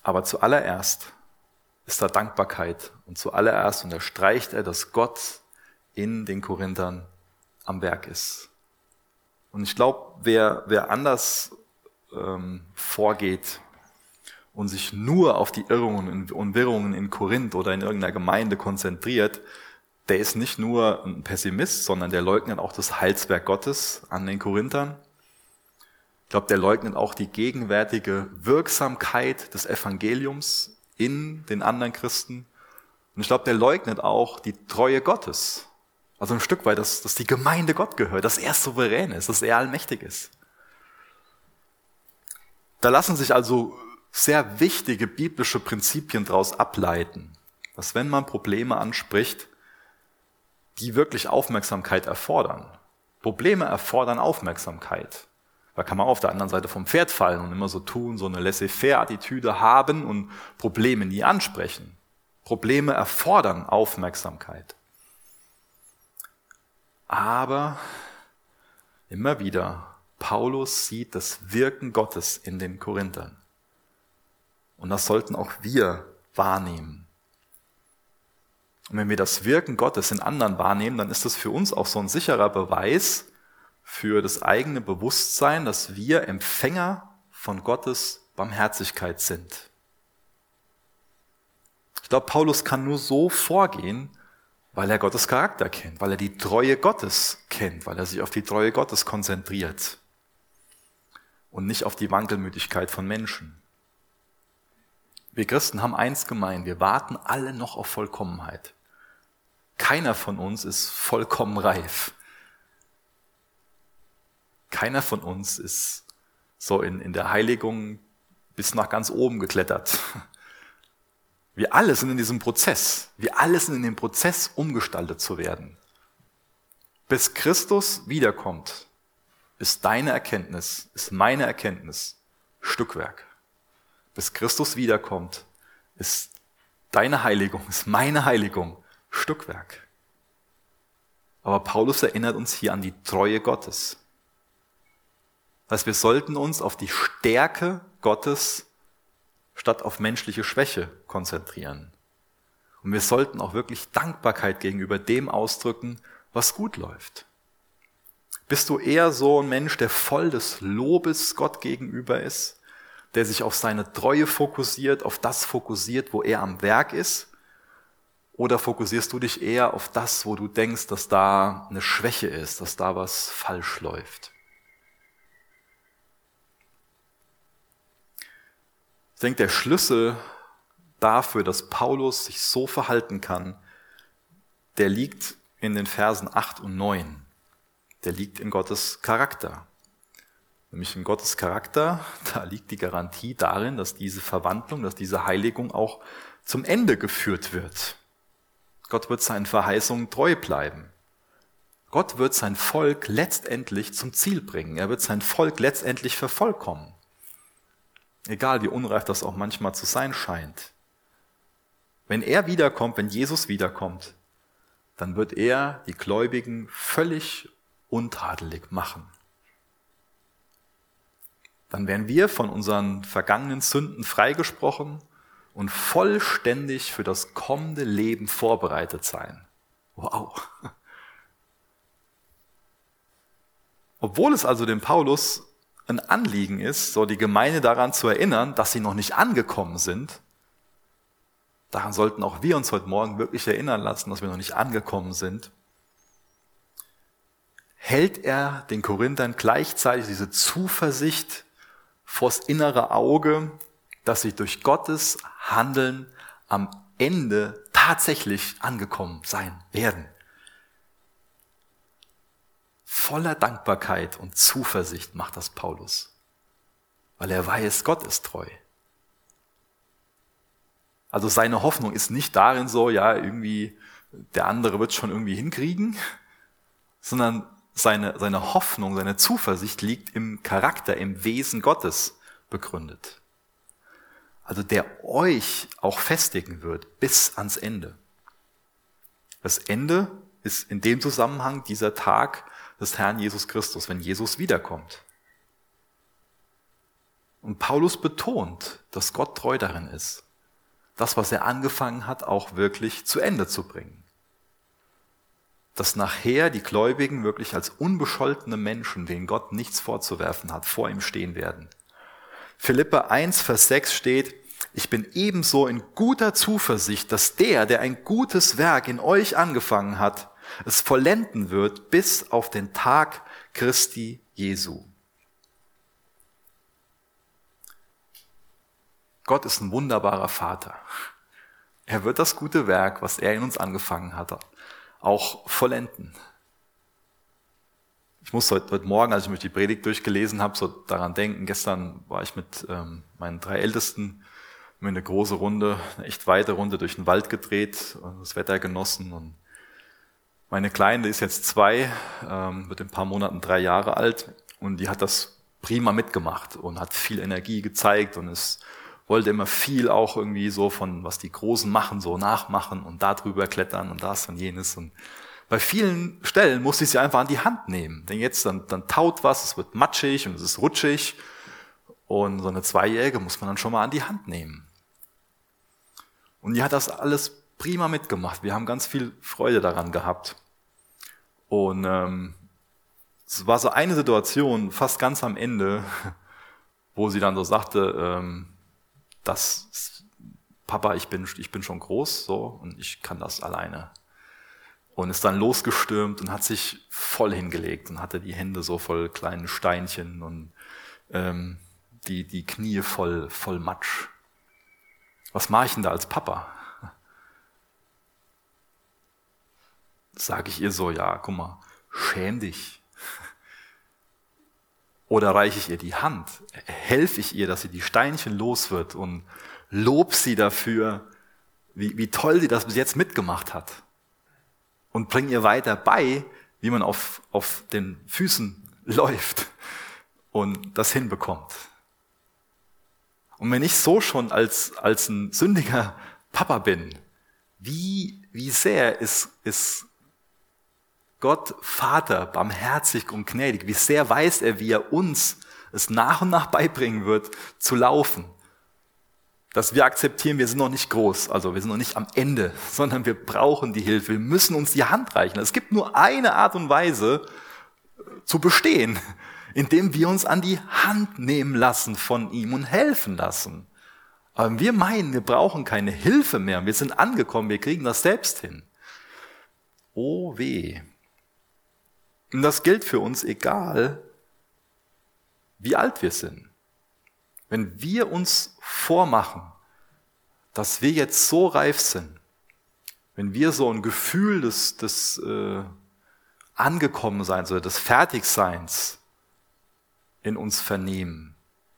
Aber zuallererst ist da Dankbarkeit und zuallererst unterstreicht er, dass Gott in den Korinthern am Werk ist. Und ich glaube, wer, wer anders ähm, vorgeht, und sich nur auf die Irrungen und Wirrungen in Korinth oder in irgendeiner Gemeinde konzentriert, der ist nicht nur ein Pessimist, sondern der leugnet auch das Heilswerk Gottes an den Korinthern. Ich glaube, der leugnet auch die gegenwärtige Wirksamkeit des Evangeliums in den anderen Christen. Und ich glaube, der leugnet auch die Treue Gottes. Also ein Stück weit, dass, dass die Gemeinde Gott gehört, dass er souverän ist, dass er allmächtig ist. Da lassen sich also sehr wichtige biblische Prinzipien daraus ableiten, dass wenn man Probleme anspricht, die wirklich Aufmerksamkeit erfordern. Probleme erfordern Aufmerksamkeit. Da kann man auf der anderen Seite vom Pferd fallen und immer so tun, so eine laissez-faire-Attitüde haben und Probleme nie ansprechen. Probleme erfordern Aufmerksamkeit. Aber immer wieder, Paulus sieht das Wirken Gottes in den Korinthern. Und das sollten auch wir wahrnehmen. Und wenn wir das Wirken Gottes in anderen wahrnehmen, dann ist das für uns auch so ein sicherer Beweis für das eigene Bewusstsein, dass wir Empfänger von Gottes Barmherzigkeit sind. Ich glaube, Paulus kann nur so vorgehen, weil er Gottes Charakter kennt, weil er die Treue Gottes kennt, weil er sich auf die Treue Gottes konzentriert und nicht auf die Wankelmütigkeit von Menschen. Wir Christen haben eins gemein, wir warten alle noch auf Vollkommenheit. Keiner von uns ist vollkommen reif. Keiner von uns ist so in, in der Heiligung bis nach ganz oben geklettert. Wir alle sind in diesem Prozess. Wir alle sind in dem Prozess, umgestaltet zu werden. Bis Christus wiederkommt, ist deine Erkenntnis, ist meine Erkenntnis Stückwerk bis Christus wiederkommt, ist deine Heiligung, ist meine Heiligung Stückwerk. Aber Paulus erinnert uns hier an die Treue Gottes. Heißt, wir sollten uns auf die Stärke Gottes statt auf menschliche Schwäche konzentrieren. Und wir sollten auch wirklich Dankbarkeit gegenüber dem ausdrücken, was gut läuft. Bist du eher so ein Mensch, der voll des Lobes Gott gegenüber ist? Der sich auf seine Treue fokussiert, auf das fokussiert, wo er am Werk ist? Oder fokussierst du dich eher auf das, wo du denkst, dass da eine Schwäche ist, dass da was falsch läuft? Ich denke, der Schlüssel dafür, dass Paulus sich so verhalten kann, der liegt in den Versen 8 und 9. Der liegt in Gottes Charakter nämlich in Gottes Charakter, [laughs] da liegt die Garantie darin, dass diese Verwandlung, dass diese Heiligung auch zum Ende geführt wird. Gott wird seinen Verheißungen treu bleiben. Gott wird sein Volk letztendlich zum Ziel bringen. Er wird sein Volk letztendlich vervollkommen. Egal wie unreif das auch manchmal zu sein scheint. Wenn er wiederkommt, wenn Jesus wiederkommt, dann wird er die Gläubigen völlig untadelig machen dann werden wir von unseren vergangenen Sünden freigesprochen und vollständig für das kommende Leben vorbereitet sein. Wow. Obwohl es also dem Paulus ein Anliegen ist, so die Gemeinde daran zu erinnern, dass sie noch nicht angekommen sind, daran sollten auch wir uns heute Morgen wirklich erinnern lassen, dass wir noch nicht angekommen sind, hält er den Korinthern gleichzeitig diese Zuversicht vors innere Auge, dass sie durch Gottes Handeln am Ende tatsächlich angekommen sein werden. Voller Dankbarkeit und Zuversicht macht das Paulus, weil er weiß, Gott ist treu. Also seine Hoffnung ist nicht darin so, ja, irgendwie der andere wird schon irgendwie hinkriegen, [laughs] sondern seine, seine Hoffnung, seine Zuversicht liegt im Charakter, im Wesen Gottes begründet. Also der euch auch festigen wird bis ans Ende. Das Ende ist in dem Zusammenhang dieser Tag des Herrn Jesus Christus, wenn Jesus wiederkommt. Und Paulus betont, dass Gott treu darin ist, das, was er angefangen hat, auch wirklich zu Ende zu bringen dass nachher die Gläubigen wirklich als unbescholtene Menschen, denen Gott nichts vorzuwerfen hat, vor ihm stehen werden. Philippe 1, Vers 6 steht, ich bin ebenso in guter Zuversicht, dass der, der ein gutes Werk in euch angefangen hat, es vollenden wird bis auf den Tag Christi Jesu. Gott ist ein wunderbarer Vater. Er wird das gute Werk, was er in uns angefangen hat, auch vollenden. Ich muss heute, heute Morgen, als ich mich die Predigt durchgelesen habe, so daran denken. Gestern war ich mit ähm, meinen drei Ältesten mir eine große Runde, eine echt weite Runde durch den Wald gedreht und das Wetter genossen. Und meine Kleine ist jetzt zwei, ähm, wird in ein paar Monaten drei Jahre alt und die hat das prima mitgemacht und hat viel Energie gezeigt und ist wollte immer viel auch irgendwie so von, was die Großen machen, so nachmachen und da drüber klettern und das und jenes. Und bei vielen Stellen musste ich sie einfach an die Hand nehmen. Denn jetzt, dann, dann taut was, es wird matschig und es ist rutschig. Und so eine Zweijährige muss man dann schon mal an die Hand nehmen. Und die hat das alles prima mitgemacht. Wir haben ganz viel Freude daran gehabt. Und ähm, es war so eine Situation, fast ganz am Ende, [laughs] wo sie dann so sagte, ähm, das, Papa, ich bin, ich bin schon groß, so, und ich kann das alleine. Und ist dann losgestürmt und hat sich voll hingelegt und hatte die Hände so voll kleinen Steinchen und ähm, die, die Knie voll, voll Matsch. Was mache ich denn da als Papa? Sage ich ihr so, ja, guck mal, schäm dich. Oder reiche ich ihr die Hand? Helfe ich ihr, dass sie die Steinchen los wird und lob sie dafür, wie, wie toll sie das bis jetzt mitgemacht hat? Und bring ihr weiter bei, wie man auf, auf den Füßen läuft und das hinbekommt. Und wenn ich so schon als, als ein sündiger Papa bin, wie, wie sehr ist, ist Gott Vater, barmherzig und gnädig, wie sehr weiß er, wie er uns es nach und nach beibringen wird, zu laufen. Dass wir akzeptieren, wir sind noch nicht groß, also wir sind noch nicht am Ende, [laughs] sondern wir brauchen die Hilfe, wir müssen uns die Hand reichen. Es gibt nur eine Art und Weise äh, zu bestehen, [laughs] indem wir uns an die Hand nehmen lassen von ihm und helfen lassen. Aber wir meinen, wir brauchen keine Hilfe mehr, wir sind angekommen, wir kriegen das selbst hin. Oh weh, und das gilt für uns egal, wie alt wir sind. Wenn wir uns vormachen, dass wir jetzt so reif sind, wenn wir so ein Gefühl des, des äh, Angekommenseins oder des Fertigseins in uns vernehmen,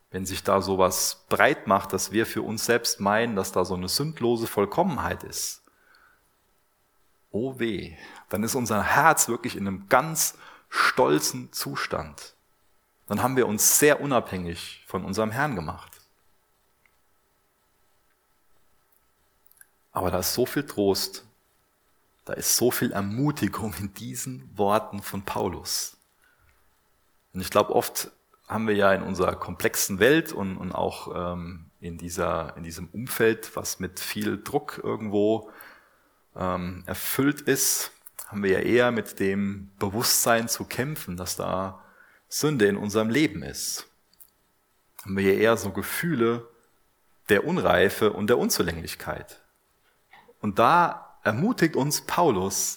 wenn sich da sowas breit macht, dass wir für uns selbst meinen, dass da so eine sündlose Vollkommenheit ist, oh weh, dann ist unser Herz wirklich in einem ganz stolzen Zustand. Dann haben wir uns sehr unabhängig von unserem Herrn gemacht. Aber da ist so viel Trost, da ist so viel Ermutigung in diesen Worten von Paulus. Und ich glaube, oft haben wir ja in unserer komplexen Welt und, und auch ähm, in, dieser, in diesem Umfeld, was mit viel Druck irgendwo ähm, erfüllt ist, haben wir ja eher mit dem Bewusstsein zu kämpfen, dass da Sünde in unserem Leben ist. Haben wir hier eher so Gefühle der Unreife und der Unzulänglichkeit. Und da ermutigt uns Paulus,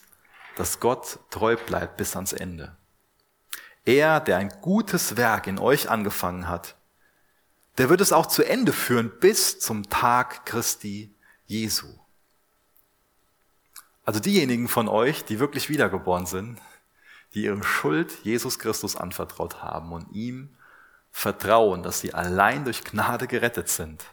dass Gott treu bleibt bis ans Ende. Er, der ein gutes Werk in euch angefangen hat, der wird es auch zu Ende führen bis zum Tag Christi Jesu. Also diejenigen von euch, die wirklich wiedergeboren sind, die ihre Schuld Jesus Christus anvertraut haben und ihm vertrauen, dass sie allein durch Gnade gerettet sind.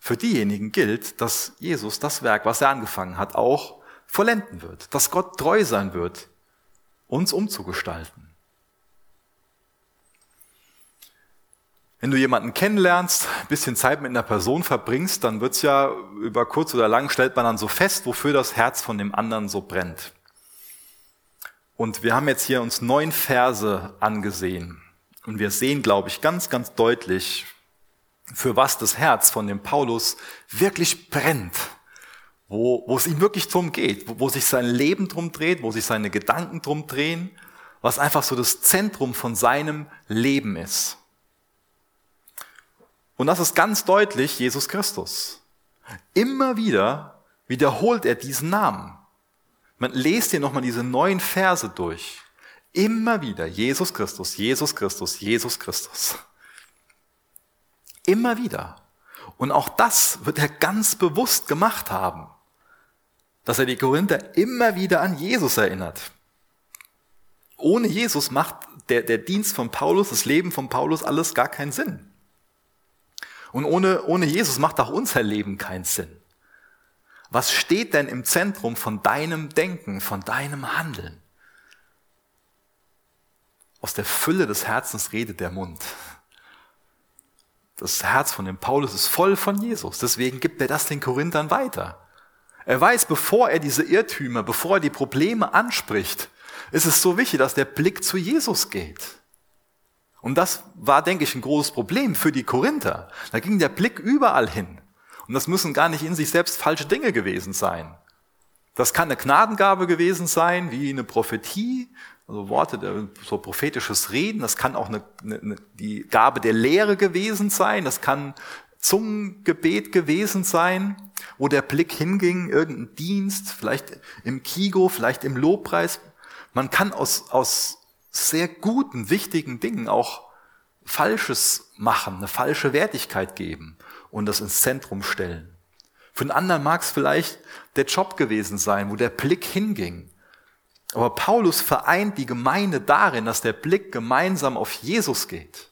Für diejenigen gilt, dass Jesus das Werk, was er angefangen hat, auch vollenden wird, dass Gott treu sein wird, uns umzugestalten. Wenn du jemanden kennenlernst, ein bisschen Zeit mit einer Person verbringst, dann wird's ja über kurz oder lang stellt man dann so fest, wofür das Herz von dem anderen so brennt. Und wir haben jetzt hier uns neun Verse angesehen. Und wir sehen, glaube ich, ganz, ganz deutlich, für was das Herz von dem Paulus wirklich brennt. Wo, wo es ihm wirklich drum geht, wo, wo sich sein Leben drum dreht, wo sich seine Gedanken drum drehen, was einfach so das Zentrum von seinem Leben ist. Und das ist ganz deutlich Jesus Christus. Immer wieder wiederholt er diesen Namen. Man lest hier nochmal diese neuen Verse durch. Immer wieder Jesus Christus, Jesus Christus, Jesus Christus. Immer wieder. Und auch das wird er ganz bewusst gemacht haben, dass er die Korinther immer wieder an Jesus erinnert. Ohne Jesus macht der, der Dienst von Paulus, das Leben von Paulus alles gar keinen Sinn. Und ohne, ohne Jesus macht auch unser Leben keinen Sinn. Was steht denn im Zentrum von deinem Denken, von deinem Handeln? Aus der Fülle des Herzens redet der Mund. Das Herz von dem Paulus ist voll von Jesus. Deswegen gibt er das den Korinthern weiter. Er weiß, bevor er diese Irrtümer, bevor er die Probleme anspricht, ist es so wichtig, dass der Blick zu Jesus geht. Und das war, denke ich, ein großes Problem für die Korinther. Da ging der Blick überall hin. Und das müssen gar nicht in sich selbst falsche Dinge gewesen sein. Das kann eine Gnadengabe gewesen sein, wie eine Prophetie, also Worte, so prophetisches Reden. Das kann auch eine, eine, die Gabe der Lehre gewesen sein. Das kann Zungengebet gewesen sein, wo der Blick hinging, irgendein Dienst, vielleicht im Kigo, vielleicht im Lobpreis. Man kann aus, aus sehr guten, wichtigen Dingen auch Falsches machen, eine falsche Wertigkeit geben und das ins Zentrum stellen. Für einen anderen mag es vielleicht der Job gewesen sein, wo der Blick hinging. Aber Paulus vereint die Gemeinde darin, dass der Blick gemeinsam auf Jesus geht.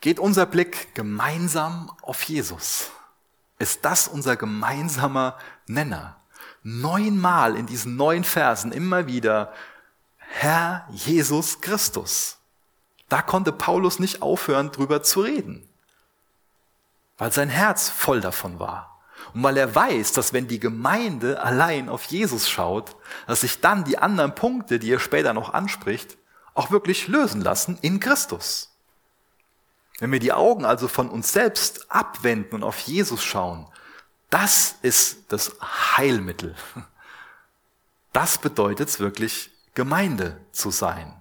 Geht unser Blick gemeinsam auf Jesus? Ist das unser gemeinsamer Nenner? Neunmal in diesen neun Versen immer wieder Herr Jesus Christus. Da konnte Paulus nicht aufhören, drüber zu reden, weil sein Herz voll davon war. Und weil er weiß, dass wenn die Gemeinde allein auf Jesus schaut, dass sich dann die anderen Punkte, die er später noch anspricht, auch wirklich lösen lassen in Christus. Wenn wir die Augen also von uns selbst abwenden und auf Jesus schauen, das ist das Heilmittel. Das bedeutet es wirklich, Gemeinde zu sein.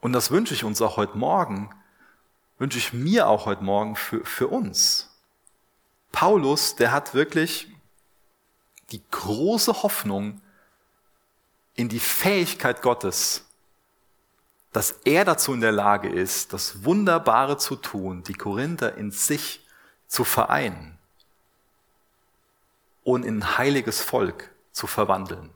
Und das wünsche ich uns auch heute Morgen, wünsche ich mir auch heute Morgen für, für uns. Paulus, der hat wirklich die große Hoffnung in die Fähigkeit Gottes, dass er dazu in der Lage ist, das Wunderbare zu tun, die Korinther in sich zu vereinen und in ein heiliges Volk zu verwandeln.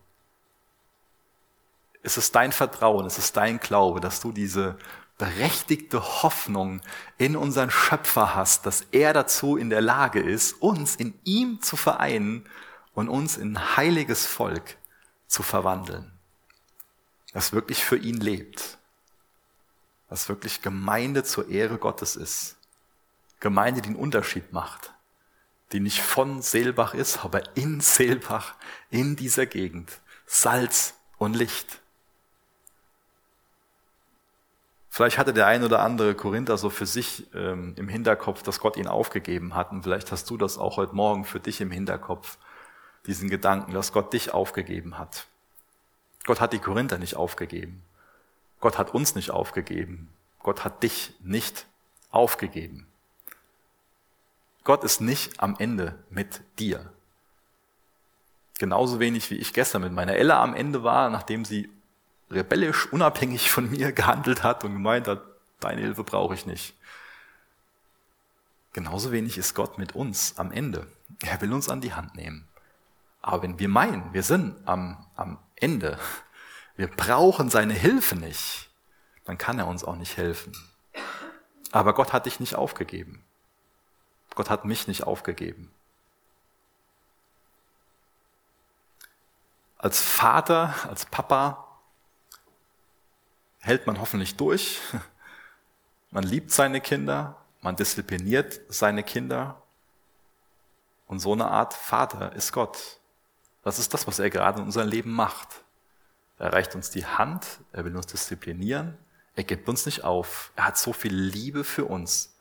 Es ist dein Vertrauen, es ist dein Glaube, dass du diese berechtigte Hoffnung in unseren Schöpfer hast, dass er dazu in der Lage ist, uns in ihm zu vereinen und uns in heiliges Volk zu verwandeln. Das wirklich für ihn lebt. Das wirklich Gemeinde zur Ehre Gottes ist. Gemeinde, die einen Unterschied macht. Die nicht von Seelbach ist, aber in Seelbach, in dieser Gegend. Salz und Licht. Vielleicht hatte der ein oder andere Korinther so für sich ähm, im Hinterkopf, dass Gott ihn aufgegeben hat. Und vielleicht hast du das auch heute Morgen für dich im Hinterkopf, diesen Gedanken, dass Gott dich aufgegeben hat. Gott hat die Korinther nicht aufgegeben. Gott hat uns nicht aufgegeben. Gott hat dich nicht aufgegeben. Gott ist nicht am Ende mit dir. Genauso wenig wie ich gestern mit meiner Ella am Ende war, nachdem sie rebellisch unabhängig von mir gehandelt hat und gemeint hat, deine Hilfe brauche ich nicht. Genauso wenig ist Gott mit uns am Ende. Er will uns an die Hand nehmen. Aber wenn wir meinen, wir sind am, am Ende, wir brauchen seine Hilfe nicht, dann kann er uns auch nicht helfen. Aber Gott hat dich nicht aufgegeben. Gott hat mich nicht aufgegeben. Als Vater, als Papa hält man hoffentlich durch. [laughs] Man liebt seine Kinder, man diszipliniert seine Kinder. Und so eine Art Vater ist Gott. Das ist das, was er gerade in unserem Leben macht. Er reicht uns die Hand, er will uns disziplinieren, er gibt uns nicht auf. Er hat so viel Liebe für uns,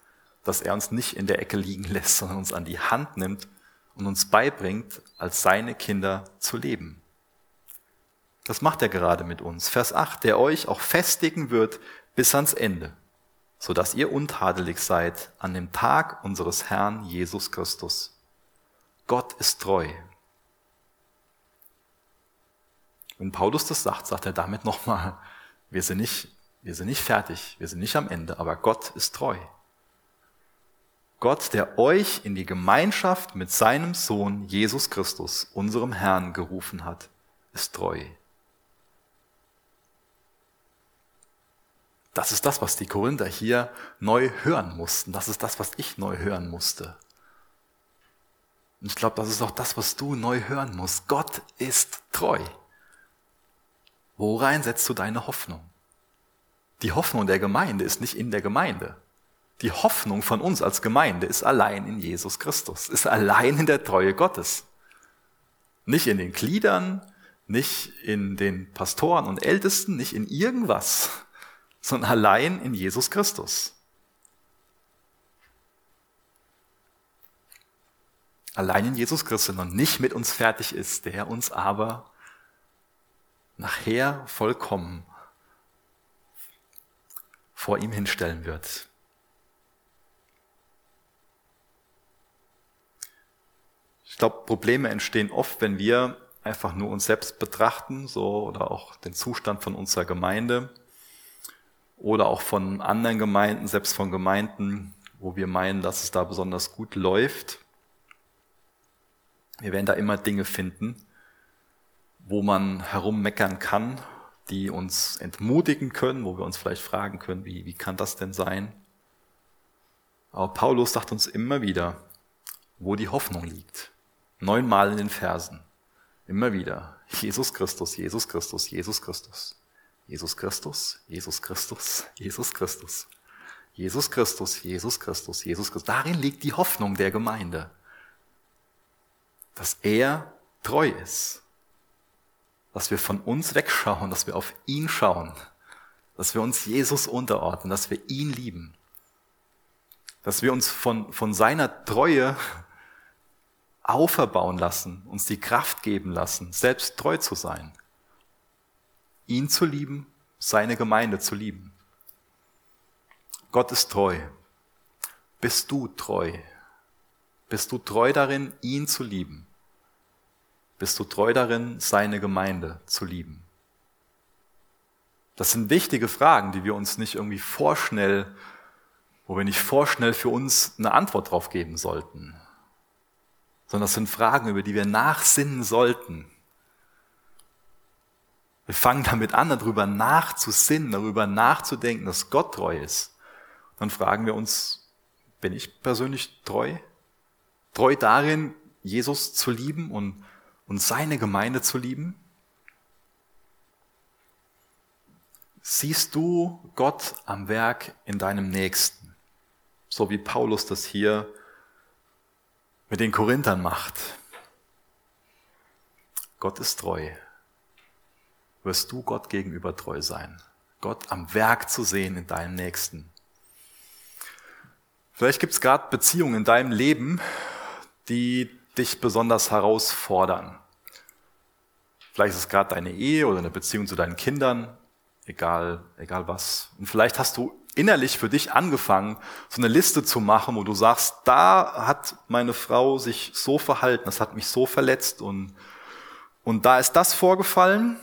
dass er uns nicht in der Ecke liegen lässt, sondern uns an die Hand nimmt und uns beibringt, als seine Kinder zu leben. Das macht er gerade mit uns. Vers 8, der euch auch festigen wird bis ans Ende, so dass ihr untadelig seid an dem Tag unseres Herrn Jesus Christus. Gott ist treu. Wenn Paulus das sagt, sagt er damit nochmal, wir sind nicht, wir sind nicht fertig, wir sind nicht am Ende, aber Gott ist treu. Gott, der euch in die Gemeinschaft mit seinem Sohn Jesus Christus, unserem Herrn, gerufen hat, ist treu. Das ist das, was die Korinther hier neu hören mussten. Das ist das, was ich neu hören musste. Und ich glaube, das ist auch das, was du neu hören musst. Gott ist treu. Worein setzt du deine Hoffnung? Die Hoffnung der Gemeinde ist nicht in der Gemeinde. Die Hoffnung von uns als Gemeinde ist allein in Jesus Christus, ist allein in der Treue Gottes. Nicht in den Gliedern, nicht in den Pastoren und Ältesten, nicht in irgendwas, sondern allein in Jesus Christus. Allein in Jesus Christus und nicht mit uns fertig ist, der uns aber nachher vollkommen vor ihm hinstellen wird. Ich glaube, Probleme entstehen oft, wenn wir einfach nur uns selbst betrachten, so oder auch den Zustand von unserer Gemeinde oder auch von anderen Gemeinden, selbst von Gemeinden, wo wir meinen, dass es da besonders gut läuft. Wir werden da immer Dinge finden, wo man herummeckern kann, die uns entmutigen können, wo wir uns vielleicht fragen können, wie, wie kann das denn sein? Aber Paulus sagt uns immer wieder, wo die Hoffnung liegt. Neunmal in den Versen. Immer wieder. Jesus Christus, Jesus Christus, Jesus Christus. Jesus Christus, Jesus Christus, Jesus Christus. Jesus Christus, Jesus Christus, Jesus Christus. Darin liegt die Hoffnung der Gemeinde, dass er treu ist, dass wir von uns wegschauen, dass wir auf ihn schauen, dass wir uns Jesus unterordnen, dass wir ihn lieben, dass wir uns von, von seiner Treue auferbauen lassen, uns die Kraft geben lassen, selbst treu zu sein ihn zu lieben, seine Gemeinde zu lieben. Gott ist treu. Bist du treu? Bist du treu darin, ihn zu lieben? Bist du treu darin, seine Gemeinde zu lieben? Das sind wichtige Fragen, die wir uns nicht irgendwie vorschnell, wo wir nicht vorschnell für uns eine Antwort drauf geben sollten, sondern das sind Fragen, über die wir nachsinnen sollten, wir fangen damit an, darüber nachzusinnen, darüber nachzudenken, dass Gott treu ist. Dann fragen wir uns, bin ich persönlich treu? Treu darin, Jesus zu lieben und, und seine Gemeinde zu lieben? Siehst du Gott am Werk in deinem Nächsten? So wie Paulus das hier mit den Korinthern macht. Gott ist treu wirst du Gott gegenüber treu sein. Gott am Werk zu sehen in deinem Nächsten. Vielleicht gibt es gerade Beziehungen in deinem Leben, die dich besonders herausfordern. Vielleicht ist es gerade deine Ehe oder eine Beziehung zu deinen Kindern, egal, egal was. Und vielleicht hast du innerlich für dich angefangen, so eine Liste zu machen, wo du sagst, da hat meine Frau sich so verhalten, das hat mich so verletzt und, und da ist das vorgefallen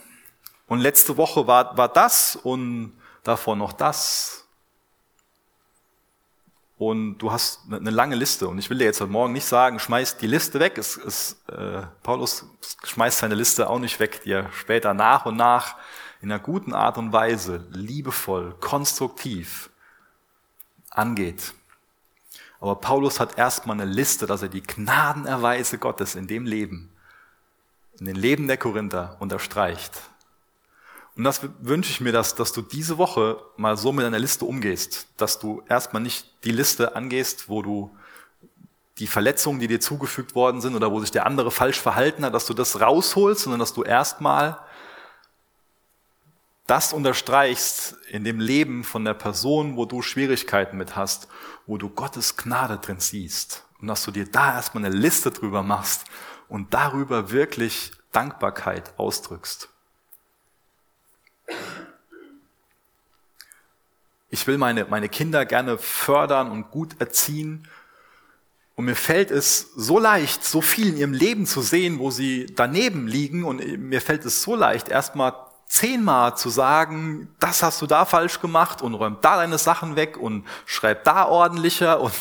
und letzte Woche war, war das und davor noch das. Und du hast eine lange Liste. Und ich will dir jetzt heute Morgen nicht sagen, schmeiß die Liste weg. Es, es, äh, Paulus schmeißt seine Liste auch nicht weg, die er später nach und nach in einer guten Art und Weise, liebevoll, konstruktiv angeht. Aber Paulus hat erstmal eine Liste, dass er die Gnadenerweise Gottes in dem Leben, in den Leben der Korinther unterstreicht. Und das wünsche ich mir, dass, dass du diese Woche mal so mit deiner Liste umgehst, dass du erstmal nicht die Liste angehst, wo du die Verletzungen, die dir zugefügt worden sind oder wo sich der andere falsch verhalten hat, dass du das rausholst, sondern dass du erstmal das unterstreichst in dem Leben von der Person, wo du Schwierigkeiten mit hast, wo du Gottes Gnade drin siehst und dass du dir da erstmal eine Liste drüber machst und darüber wirklich Dankbarkeit ausdrückst. Ich will meine, meine Kinder gerne fördern und gut erziehen. Und mir fällt es so leicht, so viel in ihrem Leben zu sehen, wo sie daneben liegen. Und mir fällt es so leicht, erstmal zehnmal zu sagen, das hast du da falsch gemacht und räum da deine Sachen weg und schreib da ordentlicher und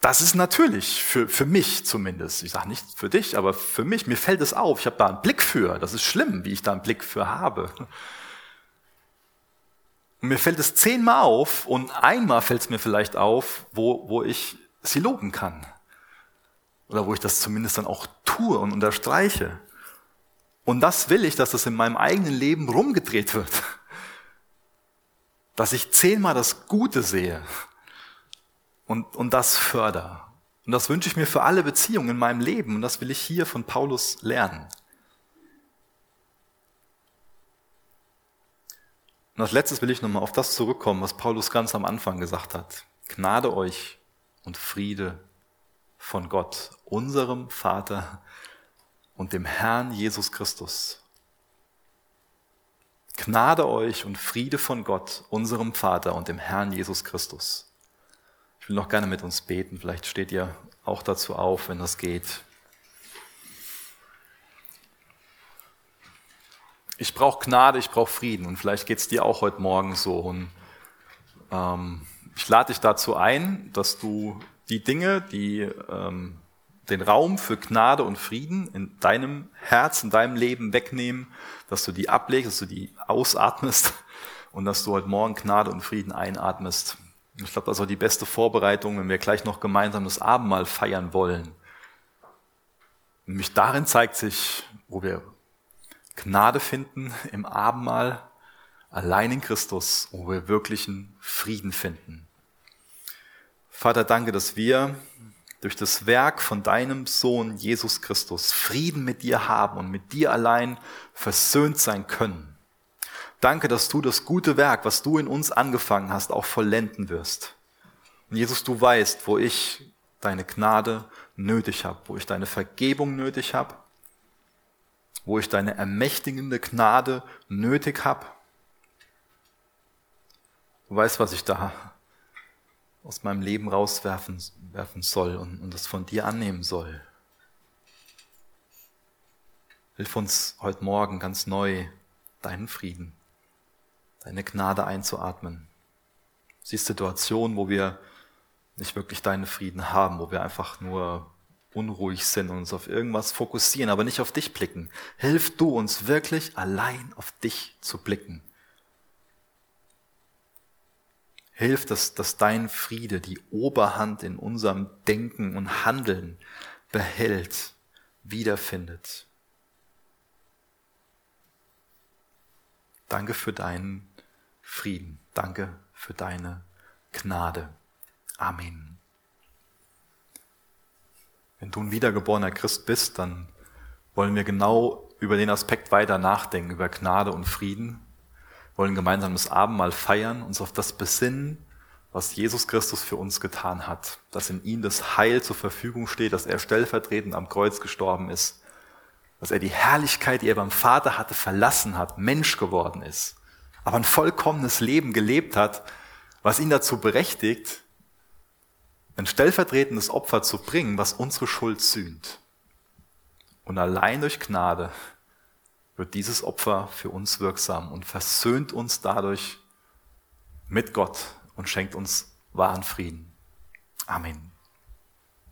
das ist natürlich für, für mich zumindest. Ich sage nicht für dich, aber für mich, mir fällt es auf. Ich habe da einen Blick für. Das ist schlimm, wie ich da einen Blick für habe. Und mir fällt es zehnmal auf und einmal fällt es mir vielleicht auf, wo, wo ich sie loben kann. Oder wo ich das zumindest dann auch tue und unterstreiche. Und das will ich, dass das in meinem eigenen Leben rumgedreht wird. Dass ich zehnmal das Gute sehe und, und das förder. Und das wünsche ich mir für alle Beziehungen in meinem Leben und das will ich hier von Paulus lernen. Und als letztes will ich nochmal auf das zurückkommen, was Paulus ganz am Anfang gesagt hat. Gnade euch und Friede von Gott, unserem Vater und dem Herrn Jesus Christus. Gnade euch und Friede von Gott, unserem Vater und dem Herrn Jesus Christus. Ich will noch gerne mit uns beten. Vielleicht steht ihr auch dazu auf, wenn das geht. Ich brauche Gnade, ich brauche Frieden. Und vielleicht geht es dir auch heute Morgen so. Und ähm, ich lade dich dazu ein, dass du die Dinge, die ähm, den Raum für Gnade und Frieden in deinem Herz, in deinem Leben wegnehmen, dass du die ablegst, dass du die ausatmest [laughs] und dass du heute Morgen Gnade und Frieden einatmest. Ich glaube, das ist auch die beste Vorbereitung, wenn wir gleich noch gemeinsam das Abendmahl feiern wollen. Nämlich darin zeigt sich, wo wir Gnade finden im Abendmahl, allein in Christus, wo wir wirklichen Frieden finden. Vater, danke, dass wir durch das Werk von deinem Sohn Jesus Christus Frieden mit dir haben und mit dir allein versöhnt sein können. Danke, dass du das gute Werk, was du in uns angefangen hast, auch vollenden wirst. Und Jesus, du weißt, wo ich deine Gnade nötig habe, wo ich deine Vergebung nötig habe, wo ich deine ermächtigende Gnade nötig habe. Du weißt, was ich da aus meinem Leben rauswerfen werfen soll und, und das von dir annehmen soll. Hilf uns heute Morgen ganz neu deinen Frieden, deine Gnade einzuatmen. Sie ist Situation, wo wir nicht wirklich deinen Frieden haben, wo wir einfach nur unruhig sind und uns auf irgendwas fokussieren, aber nicht auf dich blicken. Hilf du uns wirklich allein auf dich zu blicken Hilf, dass, dass dein Friede die Oberhand in unserem Denken und Handeln behält, wiederfindet. Danke für deinen Frieden. Danke für deine Gnade. Amen. Wenn du ein wiedergeborener Christ bist, dann wollen wir genau über den Aspekt weiter nachdenken, über Gnade und Frieden wollen gemeinsam das Abendmahl feiern, uns auf das besinnen, was Jesus Christus für uns getan hat, dass in ihm das Heil zur Verfügung steht, dass er stellvertretend am Kreuz gestorben ist dass er die Herrlichkeit, die er beim Vater hatte, verlassen hat, Mensch geworden ist, aber ein vollkommenes Leben gelebt hat, was ihn dazu berechtigt, ein stellvertretendes Opfer zu bringen, was unsere Schuld sühnt. Und allein durch Gnade wird dieses Opfer für uns wirksam und versöhnt uns dadurch mit Gott und schenkt uns wahren Frieden. Amen.